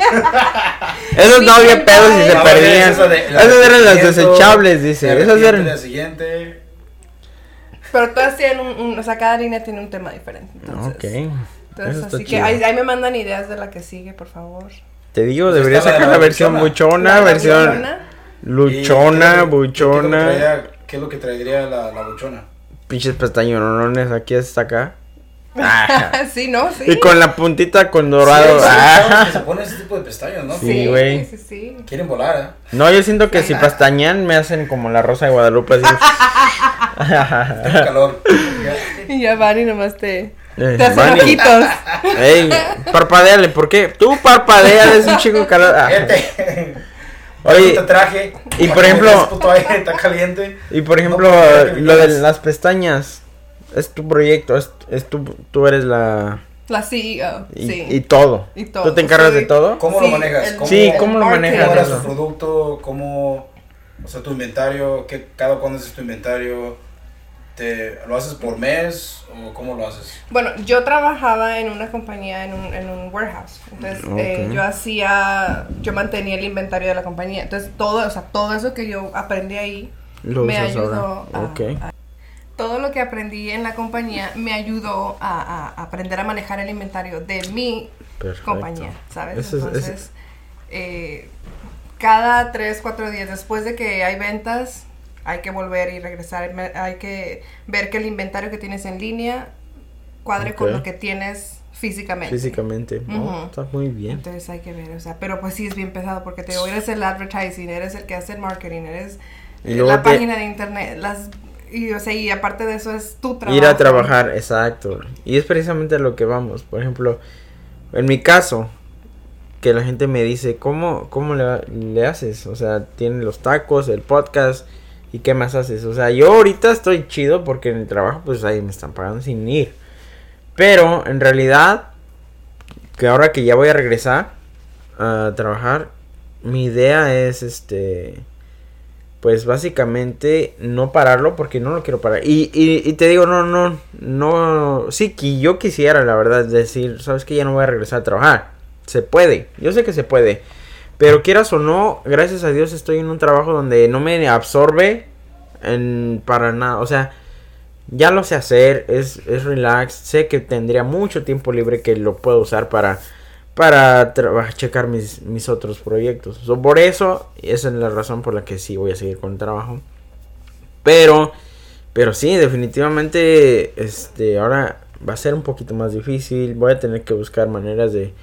Esos no había pedos y se perdían. de- la Esas eran las desechables, dice. la Esas arrepentimiento eran. día siguiente. Pero todas tienen un, un- O sea, cada línea tiene un tema diferente. Entonces, Ok. Eso Entonces, así que ahí, ahí me mandan ideas de la que sigue, por favor. Te digo, Pues deberías estaba sacar la la versión buchona. La versión buchona. luchona, ¿Y qué- qué es lo que buchona. ¿Qué es lo que traería la, la buchona? Pinches pestañones aquí hasta acá. Ah. sí, ¿no? Sí. Y con la puntita con dorado. Sí, Ah. que se ponen ese tipo de pestañas, ¿no? Sí, güey. Sí, sí. Quieren volar, ¿eh? No, yo siento que si pestañan me hacen como la rosa de Guadalupe. Así. Tengo calor. Y ya van y nomás te, Eh, te hacen ojitos. Ey, parpadeale, ¿por qué? Tú parpadeale, es un chico calor. Ah. Oye, te traje. y por ejemplo- aire está caliente. Y por ejemplo, No, lo de las pestañas, es tu proyecto, es, es tu, tú eres la... La CEO, Y, sí. y todo. Y todo. ¿Tú te encargas Soy- de todo? ¿Cómo Sí, lo manejas? el- ¿Cómo, Sí, ¿cómo lo manejas ¿Cómo su producto? ¿Cómo, o sea, tu inventario? ¿Qué, ¿Cada cuándo haces tu inventario? ¿Te, ¿Lo haces por mes o cómo lo haces? Bueno, yo trabajaba en una compañía, en un, en un warehouse. Entonces, eh, Ok. yo hacía, yo mantenía el inventario de la compañía. Entonces, todo, o sea, todo eso que yo aprendí ahí Lo me ayudó ahora. a, Ok. a- todo lo que aprendí en la compañía me ayudó a, aprender a manejar el inventario de mi compañía, ¿sabes? Entonces, eh, cada tres, cuatro días después de que hay ventas, hay que volver y regresar, hay que ver que el inventario que tienes en línea cuadre con lo que tienes físicamente. Físicamente, está muy bien. Entonces hay que ver, o sea, pero pues sí es bien pesado porque te eres el advertising, eres el que hace el marketing, eres la página de internet, las y, o sea, y aparte de eso es tu trabajo. Ir a trabajar, exacto. Y es precisamente lo que vamos. Por ejemplo, en mi caso, que la gente me dice, ¿cómo, cómo le, le haces? O sea, tiene los tacos, el podcast, ¿y qué más haces? O sea, yo ahorita estoy chido porque en el trabajo, pues ahí me están pagando sin ir. Pero en realidad, que ahora que ya voy a regresar a trabajar, mi idea es este pues básicamente no pararlo porque no lo quiero parar. Y, y, te digo, no, no, no, sí que yo quisiera, la verdad, decir, sabes que ya no voy a regresar a trabajar. Se puede, yo sé que se puede. Pero quieras o no, gracias a Dios estoy en un trabajo donde no me absorbe en, para nada. O sea, ya lo sé hacer, es, es relax. Sé que tendría mucho tiempo libre que lo puedo usar para para checar mis, mis otros proyectos. por eso, esa es la razón por la que sí voy a seguir con el trabajo. Pero, pero sí, definitivamente, este, ahora va a ser un poquito más difícil. Voy a tener que buscar maneras de,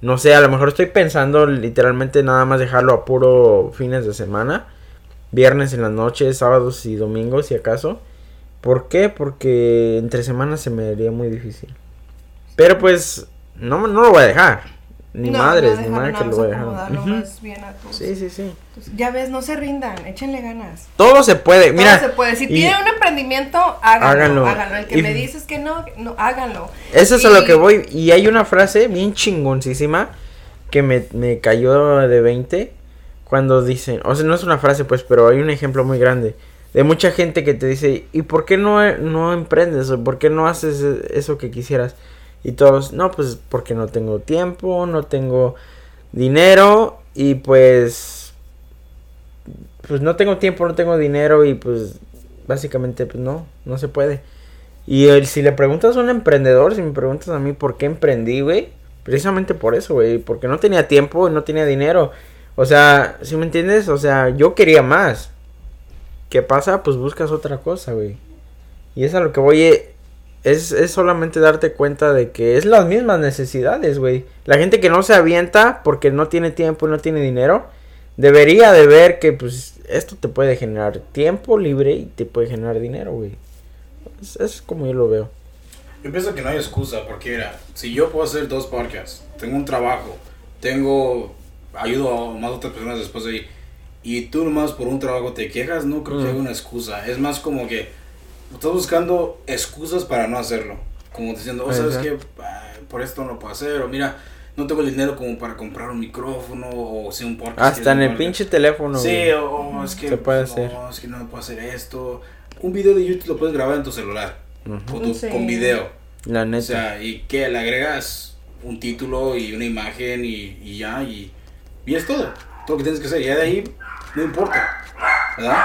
no sé, a lo mejor estoy pensando literalmente nada más dejarlo a puro fines de semana. Viernes en las noches, sábados y domingos, si acaso. ¿Por qué? Porque entre semanas se me haría muy difícil. Pero pues no, no lo voy a dejar. Ni madres, ni madre que lo voy a dejar. Sí, sí, sí. ya ves, no se rindan, échenle ganas. Todo se puede, mira. Todo se puede. Si tienen un emprendimiento, háganlo. Háganlo. El que me dices que no, no, háganlo. Eso es a lo que voy. Y hay una frase bien chingoncísima que me, me cayó de 20 cuando dicen, o sea, no es una frase pues, pero hay un ejemplo muy grande de mucha gente que te dice, ¿y por qué no, no emprendes? ¿O por qué no haces eso que quisieras? Y todos, no, pues porque no tengo tiempo, no tengo dinero y pues pues no tengo tiempo, no tengo dinero y pues básicamente pues no, no se puede. Y el, si le preguntas a un emprendedor, si me preguntas a mí por qué emprendí, güey, precisamente por eso, güey, porque no tenía tiempo no tenía dinero. O sea, si me entiendes? O sea, yo quería más. ¿Qué pasa? Pues buscas otra cosa, güey. Y es a lo que voy. Es, es solamente darte cuenta de que es las mismas necesidades, güey. La gente que no se avienta porque no tiene tiempo y no tiene dinero, debería de ver que pues esto te puede generar tiempo libre y te puede generar dinero, güey. Es, es como yo lo veo. Yo pienso que no hay excusa, porque mira, si yo puedo hacer dos podcasts, tengo un trabajo, tengo, ayudo a más otras personas después de ahí, y tú nomás por un trabajo te quejas, no creo que haya una excusa. Es más como que estás buscando excusas para no hacerlo. Como diciendo, oh, ¿sabes qué? Por esto no puedo hacer. O mira, no tengo el dinero como para comprar un micrófono o si un podcast. Hasta en el pinche teléfono. Sí, o, es que. Se puede hacer. es que no puedo hacer esto. Un video de YouTube lo puedes grabar en tu celular. con, video. La neta. O sea, y que le agregas un título y una imagen y, y ya. Y, y es todo. Todo lo que tienes que hacer. Y ya de ahí no importa. ¿Verdad?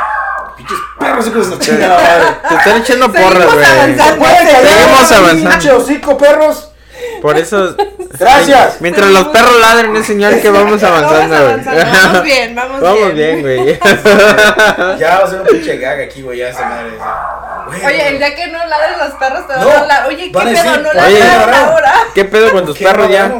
Pinches perros, hijos de chingada Te están echando porras, güey. Seguimos avanzando. Pinche hocico, perros. Por eso. Gracias. Mientras los perros ladren, es señal que vamos avanzando, güey. Vamos, bien, vamos, vamos bien. güey. ya va a ser un pinche gag aquí, güey. Ya se madre. Oye, el día que no ladren los perros, te van a hablar. Oye, ¿qué pedo? No ladran ahora. ¿Qué pedo con tus perros ya?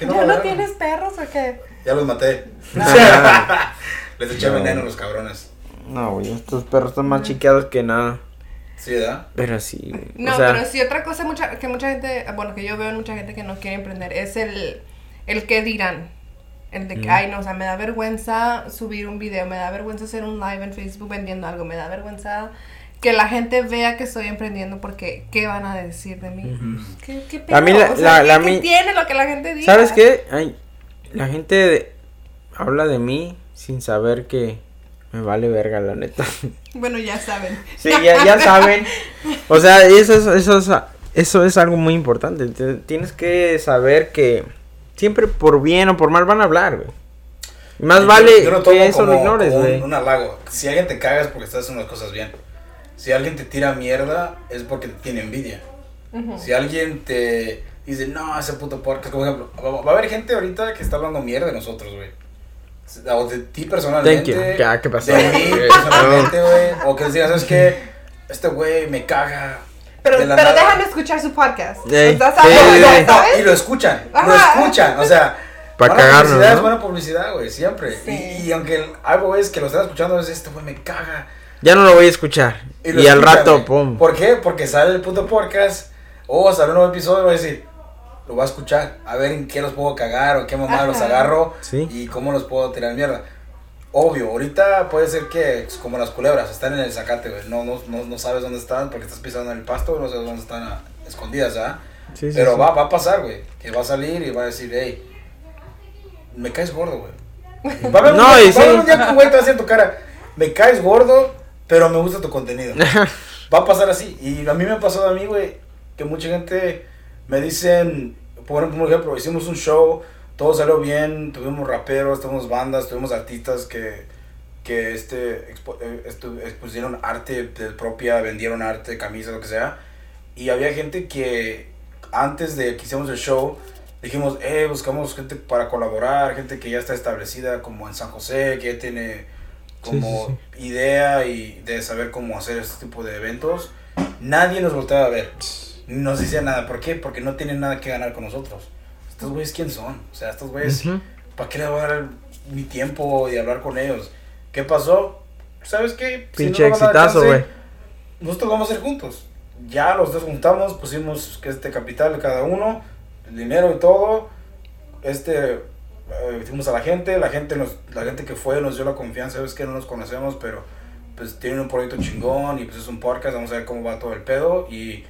¿Ya no tienes perros o qué? Ya los maté. Les eché veneno a los cabrones. No, güey, estos perros están más chiqueados que nada. Sí, ¿verdad? Pero sí. No, pero sí, otra cosa mucha, que mucha gente, bueno, que yo veo en mucha gente que no quiere emprender es el, el que dirán. El de que, ay, no, o sea, me da vergüenza subir un video, me da vergüenza hacer un live en Facebook vendiendo algo, me da vergüenza que la gente vea que estoy emprendiendo porque ¿qué van a decir de mí? ¿Qué, qué A mí la, la, ¿qué, tiene lo que la gente dice? ¿Sabes qué? Ay, la gente habla de mí sin saber que me vale verga, la neta. Bueno, ya saben. Sí, ya, ya saben. O sea, eso es, eso, es, eso es algo muy importante. Tienes que saber que siempre por bien o por mal van a hablar, güey. Más vale que eso lo ignores, güey. Un, halago. Si alguien te cagas porque estás haciendo las cosas bien. si alguien te tira mierda, es porque te tiene envidia. Si alguien te dice, no, ese puto podcast, como ejemplo, va, a haber gente ahorita que está hablando mierda de nosotros, güey. O de ti personalmente. ¿Qué pasó? De mí personalmente, güey. O que digas, ¿sabes qué? Este güey me caga. Pero, pero déjame escuchar su podcast. Sí. y lo escuchan, lo escuchan, o sea. Para cagarnos, publicidad es buena publicidad, güey, siempre. Y, y, aunque algo es que lo están escuchando, es este güey me caga. Ya no lo voy a escuchar. Y, al rato, pum. ¿Por qué? Porque sale el puto podcast. O sale un nuevo episodio y voy a decir, lo voy a escuchar. A ver en qué los puedo cagar o qué mamá los agarro. Y cómo los puedo tirar mierda. Obvio, ahorita puede ser que, como las culebras, están en el zacate, güey. No, no, no, sabes dónde están porque estás pisando en el pasto, no sabes dónde están ah, escondidas, ¿ah? Sí, Pero va, va a pasar, güey. Que va a salir y va a decir, hey, me caes gordo, güey. Va a haber no, un, día, va a un día güey te va a decir tu cara, me caes gordo, pero me gusta tu contenido. va a pasar así. Y a mí me ha pasado a mí, güey, que mucha gente me dicen, por ejemplo, hicimos un show, todo salió bien, tuvimos raperos, tuvimos bandas, tuvimos artistas que, que este, eh, expusieron arte propia, vendieron arte, camisas, lo que sea. Y había gente que antes de que hicimos el show, dijimos, eh, buscamos gente para colaborar, gente que ya está establecida como en San José, que ya tiene como idea y de saber cómo hacer este tipo de eventos. Nadie nos volteaba a ver. No nos decía nada. ¿Por qué? Porque no tienen nada que ganar con nosotros. Estos güeyes, ¿quién son? O sea, estos güeyes, ¿para qué le voy a dar mi tiempo y hablar con ellos? ¿Qué pasó? ¿Sabes qué? Pinche exitazo, güey. Nosotros vamos a ir juntos. Ya los dos juntamos, pusimos este capital cada uno el dinero y todo. Este, eh, a la gente, la gente, nos, la gente que fue nos dio la confianza, es que no nos conocemos, pero pues tienen un proyecto chingón y pues es un podcast, vamos a ver cómo va todo el pedo y,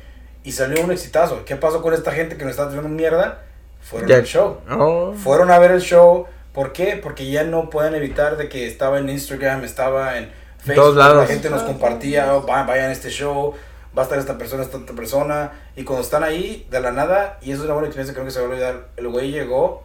y salió un exitazo. ¿Qué pasó con esta gente que nos está haciendo mierda? Fueron al show. Oh. Fueron a ver el show. ¿Por qué? Porque ya no pueden evitar de que estaba en Instagram, estaba en Facebook, la gente nos compartía, oh, vayan a este show, va a estar esta persona, esta otra persona. Y cuando están ahí, de la nada, y eso es una buena experiencia, creo que se va a olvidar. El güey llegó,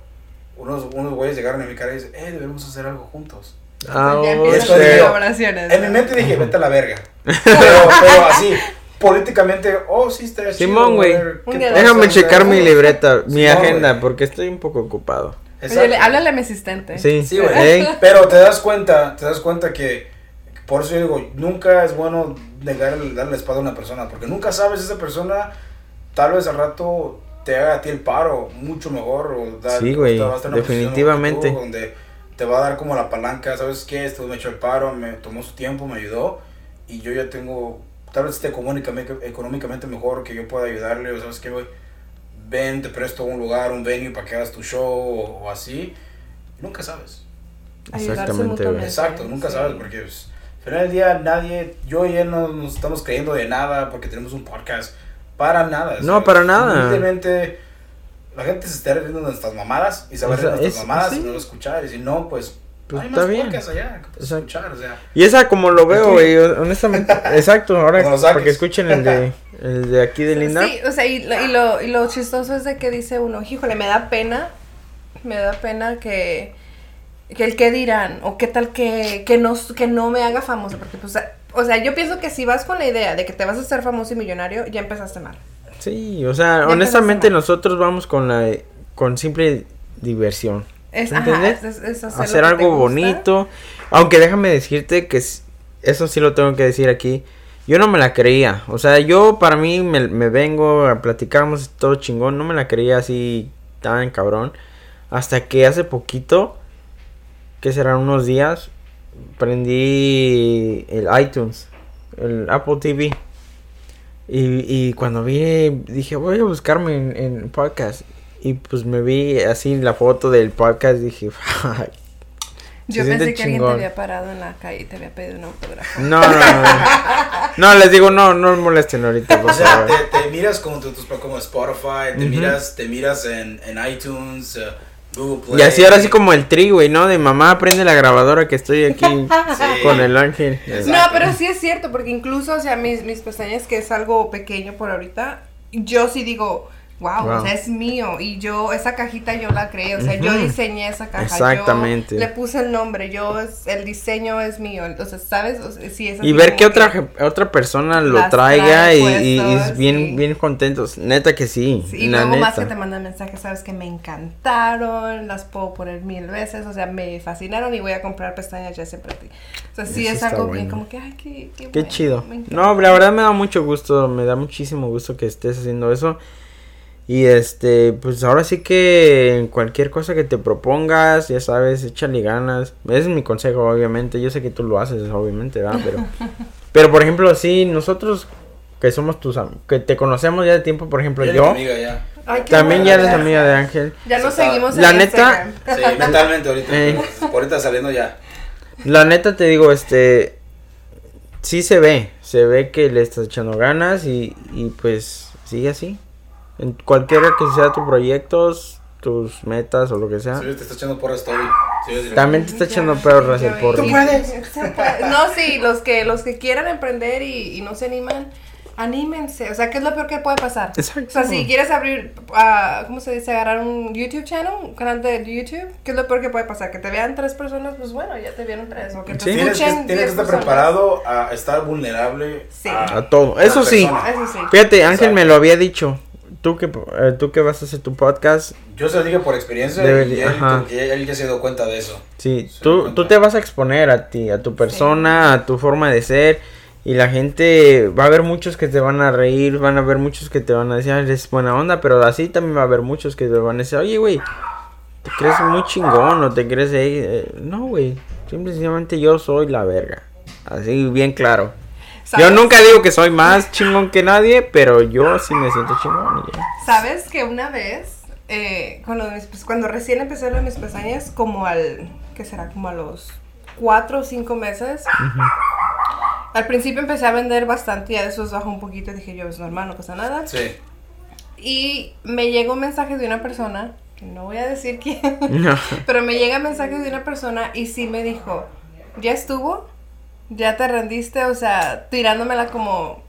unos, unos güeyes llegaron a mi cara y dicen, eh, debemos hacer algo juntos. Ah, colaboraciones. En mi mente dije, vete a la verga. pero, así, políticamente, oh, sí, está Simón, güey. Déjame checar mi libreta, mi agenda, porque estoy un poco ocupado. háblale a mi asistente. Sí, sí, güey. Pero te das cuenta, te das cuenta que, por eso yo digo, nunca es bueno negar, darle la espada a una persona, porque nunca sabes esa persona, tal vez al rato te haga a ti el paro mucho mejor o dar, sí, güey, definitivamente. donde te va a dar como la palanca, ¿sabes qué? Esto me echó el paro, me tomó su tiempo, me ayudó y yo ya tengo, tal vez esté económicamente mejor que yo pueda ayudarle o sabes qué, güey, ven, te presto un lugar, un venue para que hagas tu show o, así, nunca sabes. Exactamente, Exacto, nunca sabes porque... Pues, al final del día nadie, yo y él no nos estamos creyendo de nada porque tenemos un podcast. Para nada. No, para nada. Simplemente la gente se está riendo de nuestras mamadas y se va a reír de nuestras mamadas y no lo escuchar. Y si no, pues pues está bien. Allá, escuchar, o sea. Y esa como lo veo, güey, honestamente. exacto, ahora porque escuchen el de, el de aquí de Linda. Sí, o sea, y, y, lo, y lo chistoso es de que dice uno, híjole, me da pena, me da pena que que el qué dirán o qué tal que, que, no, que no me haga famoso, porque pues, o sea, yo pienso que si vas con la idea de que te vas a hacer famoso y millonario, ya empezaste mal. Sí, o sea, honestamente nosotros vamos con la con simple diversión. Es, hacer, algo bonito. Aunque déjame decirte que eso sí lo tengo que decir aquí. Yo no me la creía. O sea, yo para mí me, me vengo, platicamos todo chingón. No me la creía así tan cabrón. Hasta que hace poquito que serán unos días, prendí el iTunes, el Apple TV. Y, y cuando vi, dije, voy a buscarme en, podcast. Y pues me vi así la foto del podcast, dije, Yo pensé que alguien te había parado en la calle y te había pedido un autógrafo. No, no, no. No, les digo, no, no molesten ahorita. o sea, te, miras como, como Spotify, te, miras, te miras en, en iTunes. Uh, y así ahora sí como el tri, güey, ¿no? De mamá prende la grabadora que estoy aquí con el ángel. No, pero sí es cierto, porque incluso, o sea, mis, mis pestañas, que es algo pequeño por ahorita, yo sí digo, wow, o sea, es mío. Y yo, esa cajita yo la creé, o sea, yo diseñé esa caja. Exactamente. le puse el nombre, yo, el diseño es mío. Entonces, ¿sabes? O sea, sí, y ver que otra, otra persona lo traiga y, es bien, bien contentos. Neta que sí. y luego más que te mandan mensajes, sabes que me encantaron, las puedo poner mil veces, o sea, me fascinaron y voy a comprar pestañas ya siempre a ti. O sea, sí es algo bien como que, ay, qué, qué, qué chido. No, la verdad me da mucho gusto, me da muchísimo gusto que estés haciendo eso. Y este, pues ahora sí que en cualquier cosa que te propongas, ya sabes, échale ganas. Ese es mi consejo, obviamente. Yo sé que tú lo haces, obviamente, ¿verdad? Pero, pero por ejemplo, sí, nosotros que somos tus que te conocemos ya de tiempo, por ejemplo, yo. también ya eres amiga de Ángel. Ya nos seguimos La neta. Sí, mentalmente ahorita. Eh. ahorita saliendo ya. La neta te digo, este. Sí se ve, se ve que le estás echando ganas y, y pues sigue así. En cualquiera que sea tus proyectos, tus metas o lo que sea. Sí, te está echando porras todo. También te está echando perros el porro. ¿Tú puedes? No, sí, los que, los que quieran emprender y, y no se animan, anímense. O sea, ¿qué es lo peor que puede pasar? Exacto. O sea, si quieres abrir, uh, ¿cómo se dice? Agarrar un YouTube channel, un canal de YouTube, ¿qué es lo peor que puede pasar? Que te vean tres personas, pues bueno, ya te vieron tres. O que te escuchen tienes tienes que estar preparado a estar vulnerable a, todo. Eso sí. Eso sí. Fíjate, Ángel me lo había dicho tú que, eh, tú que vas a hacer tu podcast. Yo se lo dije por experiencia y él, ya se dio cuenta de eso. Sí, tú, tú te vas a exponer a ti, a tu persona, a tu forma de ser. Y la gente, va a haber muchos que te van a reír, van a haber muchos que te van a decir, es buena onda, pero así también va a haber muchos que te van a decir, oye, güey, te crees muy chingón o te crees, eh, no, güey, simplemente yo soy la verga. Así, bien claro. Yo nunca digo que soy más chingón que nadie, pero yo sí me siento chingón. ¿Sabes que una vez, eh, cuando, pues, cuando recién empecé lo de mis pestañas, como al, ¿qué será? Como a los cuatro o cinco meses. Al principio empecé a vender bastante, ya después bajó un poquito, dije yo, es normal, no pasa nada. Sí. Y me llegó un mensaje de una persona, que no voy a decir quién, pero me llega un mensaje de una persona y sí me dijo, ¿ya estuvo? Ya te rendiste, o sea, tirándomela como...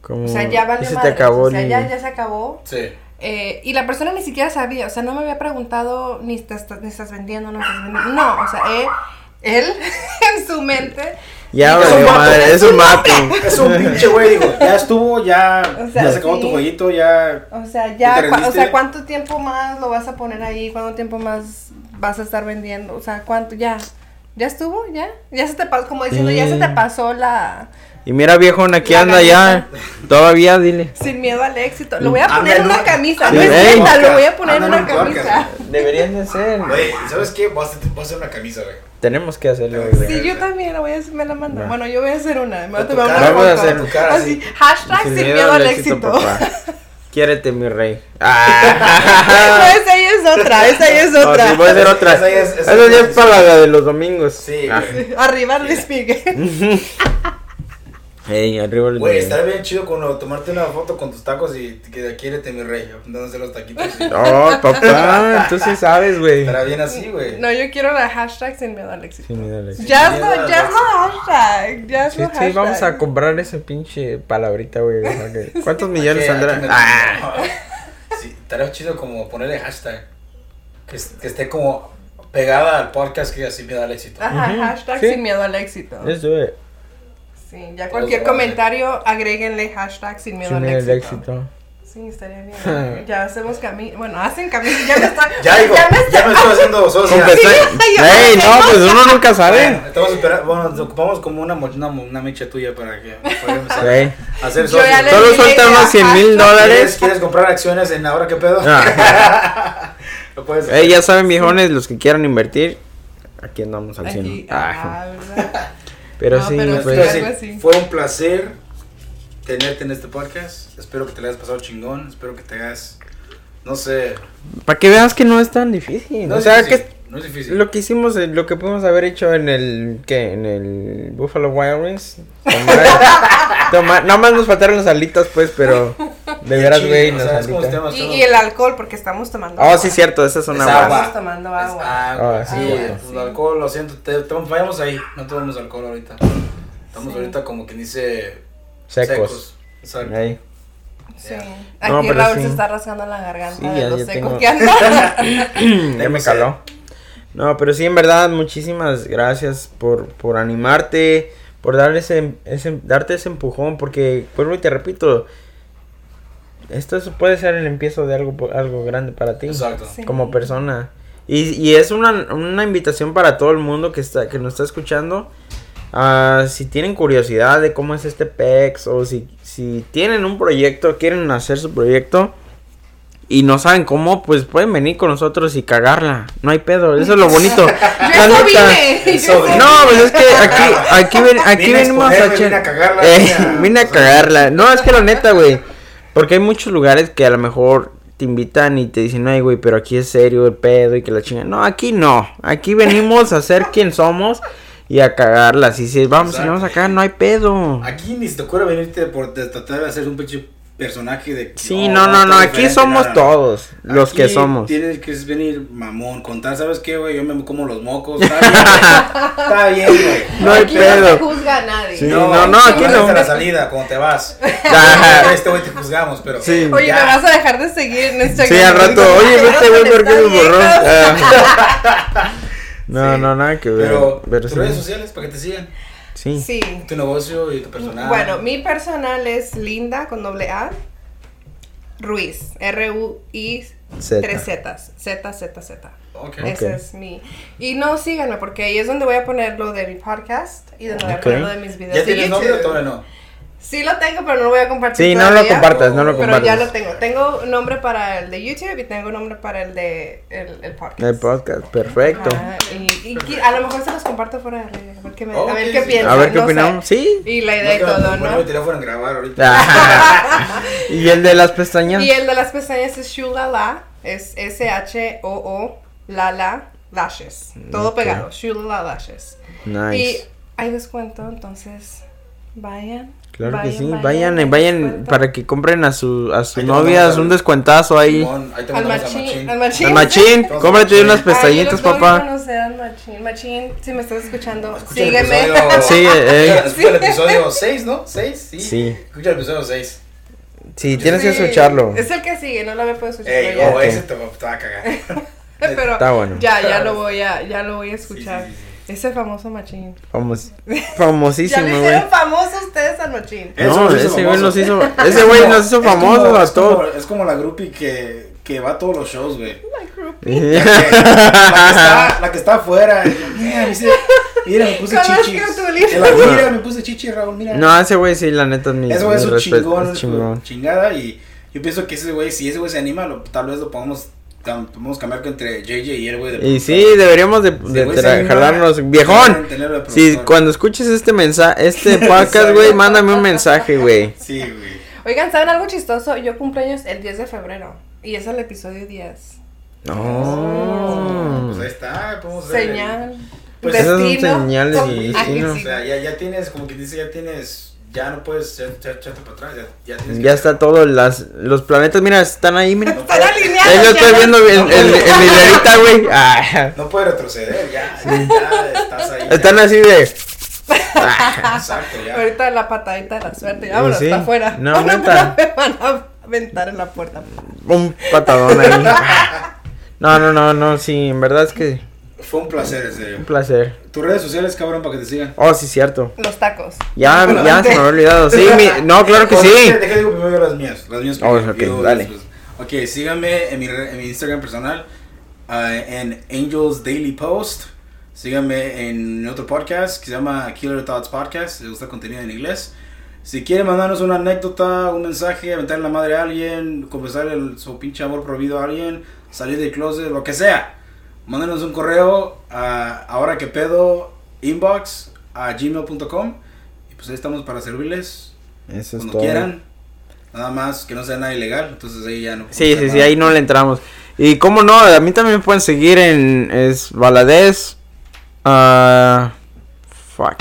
como o sea, ya vale se te acabó o sea, ya, ya se acabó. Sí. Eh, y la persona ni siquiera sabía, o sea, no me había preguntado ni, te, ni estás vendiendo, no estás vendiendo. No, o sea, él, él en su mente... Ya, es, un madre, es un mato. Es un pinche güey, digo, ya estuvo, ya, ya se acabó tu jueguito, ya... O sea, ya, o sea, ¿cuánto tiempo más lo vas a poner ahí? ¿Cuánto tiempo más vas a estar vendiendo? O sea, ¿cuánto? Ya, ¿Ya estuvo? ¿Ya? Ya se te pasó, como diciendo, ya se te pasó la... Y mira, viejón, aquí anda ya. Todavía, dile. Sin miedo al éxito. Lo voy a poner en una camisa. No es lo voy a poner en una camisa. Deberían de ser. Güey, ¿sabes qué? Voy a hacer una camisa, güey. Tenemos que hacerlo. Güey. Sí, yo también la voy a hacer, me la mando. Bueno, yo voy a hacer una. Me voy a Vamos a hacer. Así, hashtag sin, miedo, al éxito. Quiérete, mi rey. Ah. esa ahí es otra, esa ahí es otra. sí, puede ser otra. Esa, es, esa, esa ya es para la de los domingos. Sí. Ah. Arriba Luis Miguel. Ey, arriba Güey, estaría bien chido cuando tomarte una foto con tus tacos y que quiérete mi rey, dándose los taquitos. Oh, papá, tú sí sabes, güey. Estará bien así, güey. No, yo quiero la hashtag sin miedo al éxito. Sin miedo al éxito. Ya es no, ya es hashtag. Ya es sí, hashtag. Sí, vamos a comprar esa pinche palabrita, güey. ¿Cuántos millones saldrán? Ah. Sí, estaría chido como ponerle hashtag. Que, que esté como pegada al podcast que sin miedo al éxito. Ajá, hashtag sin miedo al éxito. Eso es. Sí, ya cualquier comentario, agréguenle hashtag sin miedo, al, éxito. Sí, estaría bien. ya hacemos camino. Bueno, hacen camino. Ya me estoy. ya, digo, ya, me, ya me estoy haciendo socia. Ey, no, pues uno nunca sabe. estamos esperando. Bueno, nos ocupamos como una, una, una mecha tuya para que podamos hacer socio. Solo suelta unos 100 mil dólares. ¿Quieres, comprar acciones en ahora qué pedo? Ah. Lo puedes Ey, ya saben, viejones, los que quieran invertir. Aquí andamos al 100. Ah, Pero, sí, fue un placer tenerte en este podcast. Espero que te lo hayas pasado chingón. Espero que te hagas, no sé. Para que veas que no es tan difícil. No o sea, que no es difícil. Lo que hicimos, eh, lo que pudimos haber hecho en el, ¿qué? En el Buffalo Wild Wings. nada más nos faltaron las alitas, pues, pero de veras, güey, y, el alcohol, porque estamos tomando Oh, sí, cierto, esas son agua. Estamos tomando agua. Ah, sí, el alcohol, lo siento, te, vayamos ahí, no tomamos alcohol ahorita. Estamos ahorita como que dice secos. Exacto. Sí. Aquí Raúl se está rascando la garganta sí, de ya, lo seco que ya me caló. No, pero sí, en verdad, muchísimas gracias por, por animarte, por dar ese, ese, darte ese empujón, porque, vuelvo y te repito, esto puede ser el empiezo de algo, algo grande para ti. Exacto. Como persona. Y, y es una, una, invitación para todo el mundo que, está, que nos está escuchando. Uh, si tienen curiosidad de cómo es este PEX o si, si tienen un proyecto, quieren hacer su proyecto y no saben cómo, pues pueden venir con nosotros y cagarla. No hay pedo, eso es lo bonito. yo no, pues es que aquí, aquí, ven, aquí venimos a, a cagarla. Eh, vine a cagarla. No, es que la neta, güey. Porque hay muchos lugares que a lo mejor te invitan y te dicen, ay, güey, pero aquí es serio el pedo y que la chinga. No, aquí no. Aquí venimos a ser quien somos y a cagarla. Si, si vamos, si vamos acá, no hay pedo. Aquí ni se te ocurre venirte por tratar de hacer un pinche personaje de... Sí, no, no, no, aquí somos todos los que somos. Tienes que venir mamón, contar, ¿sabes qué, güey? Yo me como los mocos, está bien, güey. No hay pedo. No se juzga a nadie. no, no, no, aquí no. la salida, cuando te vas. este güey te juzgamos, pero... Sí. Oye, me vas a dejar de seguir en Instagram. Sí, al rato, oye, este güey, ¿por qué me borró? No, no, nada que ver. Pero, pero tus redes sociales para que te sigan. Sí. sí. Tu negocio y tu personal. Bueno, mi personal es Linda con doble A. Ruiz. R-U-I. Tres Zetas. Z, Z, Z. Okay. Ese es mi. Y no síganme porque ahí es donde voy a poner lo de mi podcast y donde voy a poner lo de mis videos. ¿Ya tienes nombre o todavía no? Sí lo tengo, pero no lo voy a compartir. Sí, no lo compartas, no lo compartas. Pero ya lo tengo. Tengo nombre para el de YouTube y tengo nombre para el de el, el podcast. El podcast, perfecto. y, a lo mejor se los comparto fuera de a ver qué, me, a ver qué piensan. A ver qué opinamos. Sí. Y la idea y todo, ¿no? mi teléfono en grabar ahorita. y el de las pestañas. Y el de las pestañas es Shulala. Es S-H-O-O, Lala, Lashes. Todo pegado. Shulala Lashes. Nice. Y hay descuento, entonces vayan. Claro que sí, vayan, vayan, para que compren a su a sus novias un descuentazo ahí. al machín, al machín. Al machín, cómprate unas pestañitas, papá. No machín, machín, si me estás escuchando, sígueme. sí, eh. Escucha el episodio 6, ¿no? 6, sí. Sí. Escucha el episodio 6. Sí, tienes que escucharlo. Es el que sigue, no lo había podido escuchar. Ey, oh, ese te, va a cagar. Pero Está bueno. ya, ya lo voy a, ya lo voy a escuchar. Ese famoso machín. Famos, famosísimo, güey. ya le hicieron famosos ustedes al machín. No, ese güey nos hizo, ese güey nos hizo famosos a todos. Es como la groupie que, que va a todos los shows, güey. La groupie. la, que, está, la que está afuera. Mira, mira, me puse chichi. Mira, me puse chichi, Raúl, mira. No, ese güey sí, la neta, mi Ese güey es un chingón, chingón. chingada y yo pienso que ese güey, si ese güey se anima, lo, tal vez lo podamos podemos cambiar entre JJ y el güey de Y sí, deberíamos de, de jalarnos. Viejón, si cuando escuches este mensaje, este podcast, güey, mándame un mensaje, güey. Sí, güey. Oigan, ¿saben algo chistoso? Yo cumpleaños el 10 de febrero y es el episodio 10. No. Oh. Pues ahí está, podemos Señal. Pues esas son señales y destino. O sea, ya, ya tienes, como que dice, ya tienes ya no puedes echarte para atrás, ya, ya Ya está todo, las, los planetas, mira, están ahí, mira. están alineados. Yo estoy viendo en, en, en hilerita, güey. Ah. No puede retroceder, ya, ya estás ahí. Están así de... Exacto, ya. Ahorita la patadita de la suerte, ya, bueno, sí. está afuera. No, neta. Me van a aventar en la puerta. Un patadón ahí. No, no, no, no, sí, en verdad es que... Fue un placer, en serio. Un placer. Tus redes sociales, cabrón, para que te sigan. Oh, sí, cierto. Los tacos. Ya, ya se me había olvidado. Sí, mi, no, claro que sí. Deja digo primero las mías. Las mías oh, ok, dale. Ok, síganme en mi, en mi Instagram personal, uh, en Angels Daily Post. Síganme en otro podcast que se llama Killer Thoughts Podcast. Si les gusta contenido en inglés. Si quieren mandarnos una anécdota, un mensaje, aventarle la madre a alguien, confesar el, su pinche amor prohibido a alguien, salir del closet, lo que sea mándenos un correo a ahora que pedo inbox a gmail.com y pues ahí estamos para servirles Eso cuando quieran. Nada más que no sea nada ilegal, entonces ahí ya no. Sí, sí, sí, ahí no le entramos. Y cómo no, a mí también me pueden seguir en es Valadez. Uh, fuck.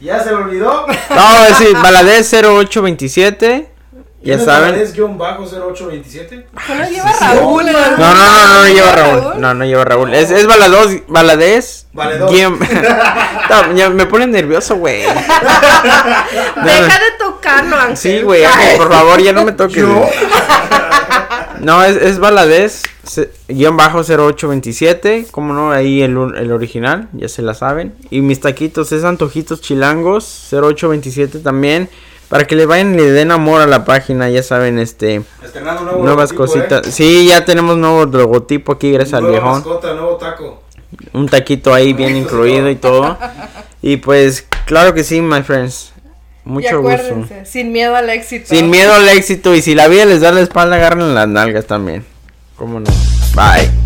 ¿Ya se me olvidó? No, sí, Valadez 0827. Ya saben. ¿Es guion bajo 0827? No lleva Raúl. No, no, no, no lleva Raúl? No, no lleva Raúl. Es, es Balados, Baladés. Me pone nervioso, güey. Deja de tocarlo, Ángel. Sí, güey, por favor, ya no me toques. No, es, es Baladés, guion bajo 0827, como no, ahí el, el original, ya se la saben. Y mis taquitos es Antojitos Chilangos, 0827 también. Para que le vayan y le den amor a la página, ya saben, este... nuevas cositas. ¿eh? Sí, ya tenemos nuevo logotipo aquí, gracias al viejón. nuevo taco. Un taquito ahí bien incluido y todo. Y pues, claro que sí, my friends. Mucho gusto. Sin miedo al éxito. Sin miedo al éxito. Y si la vida les da la espalda, agarren las nalgas también. ¿Cómo no? Bye.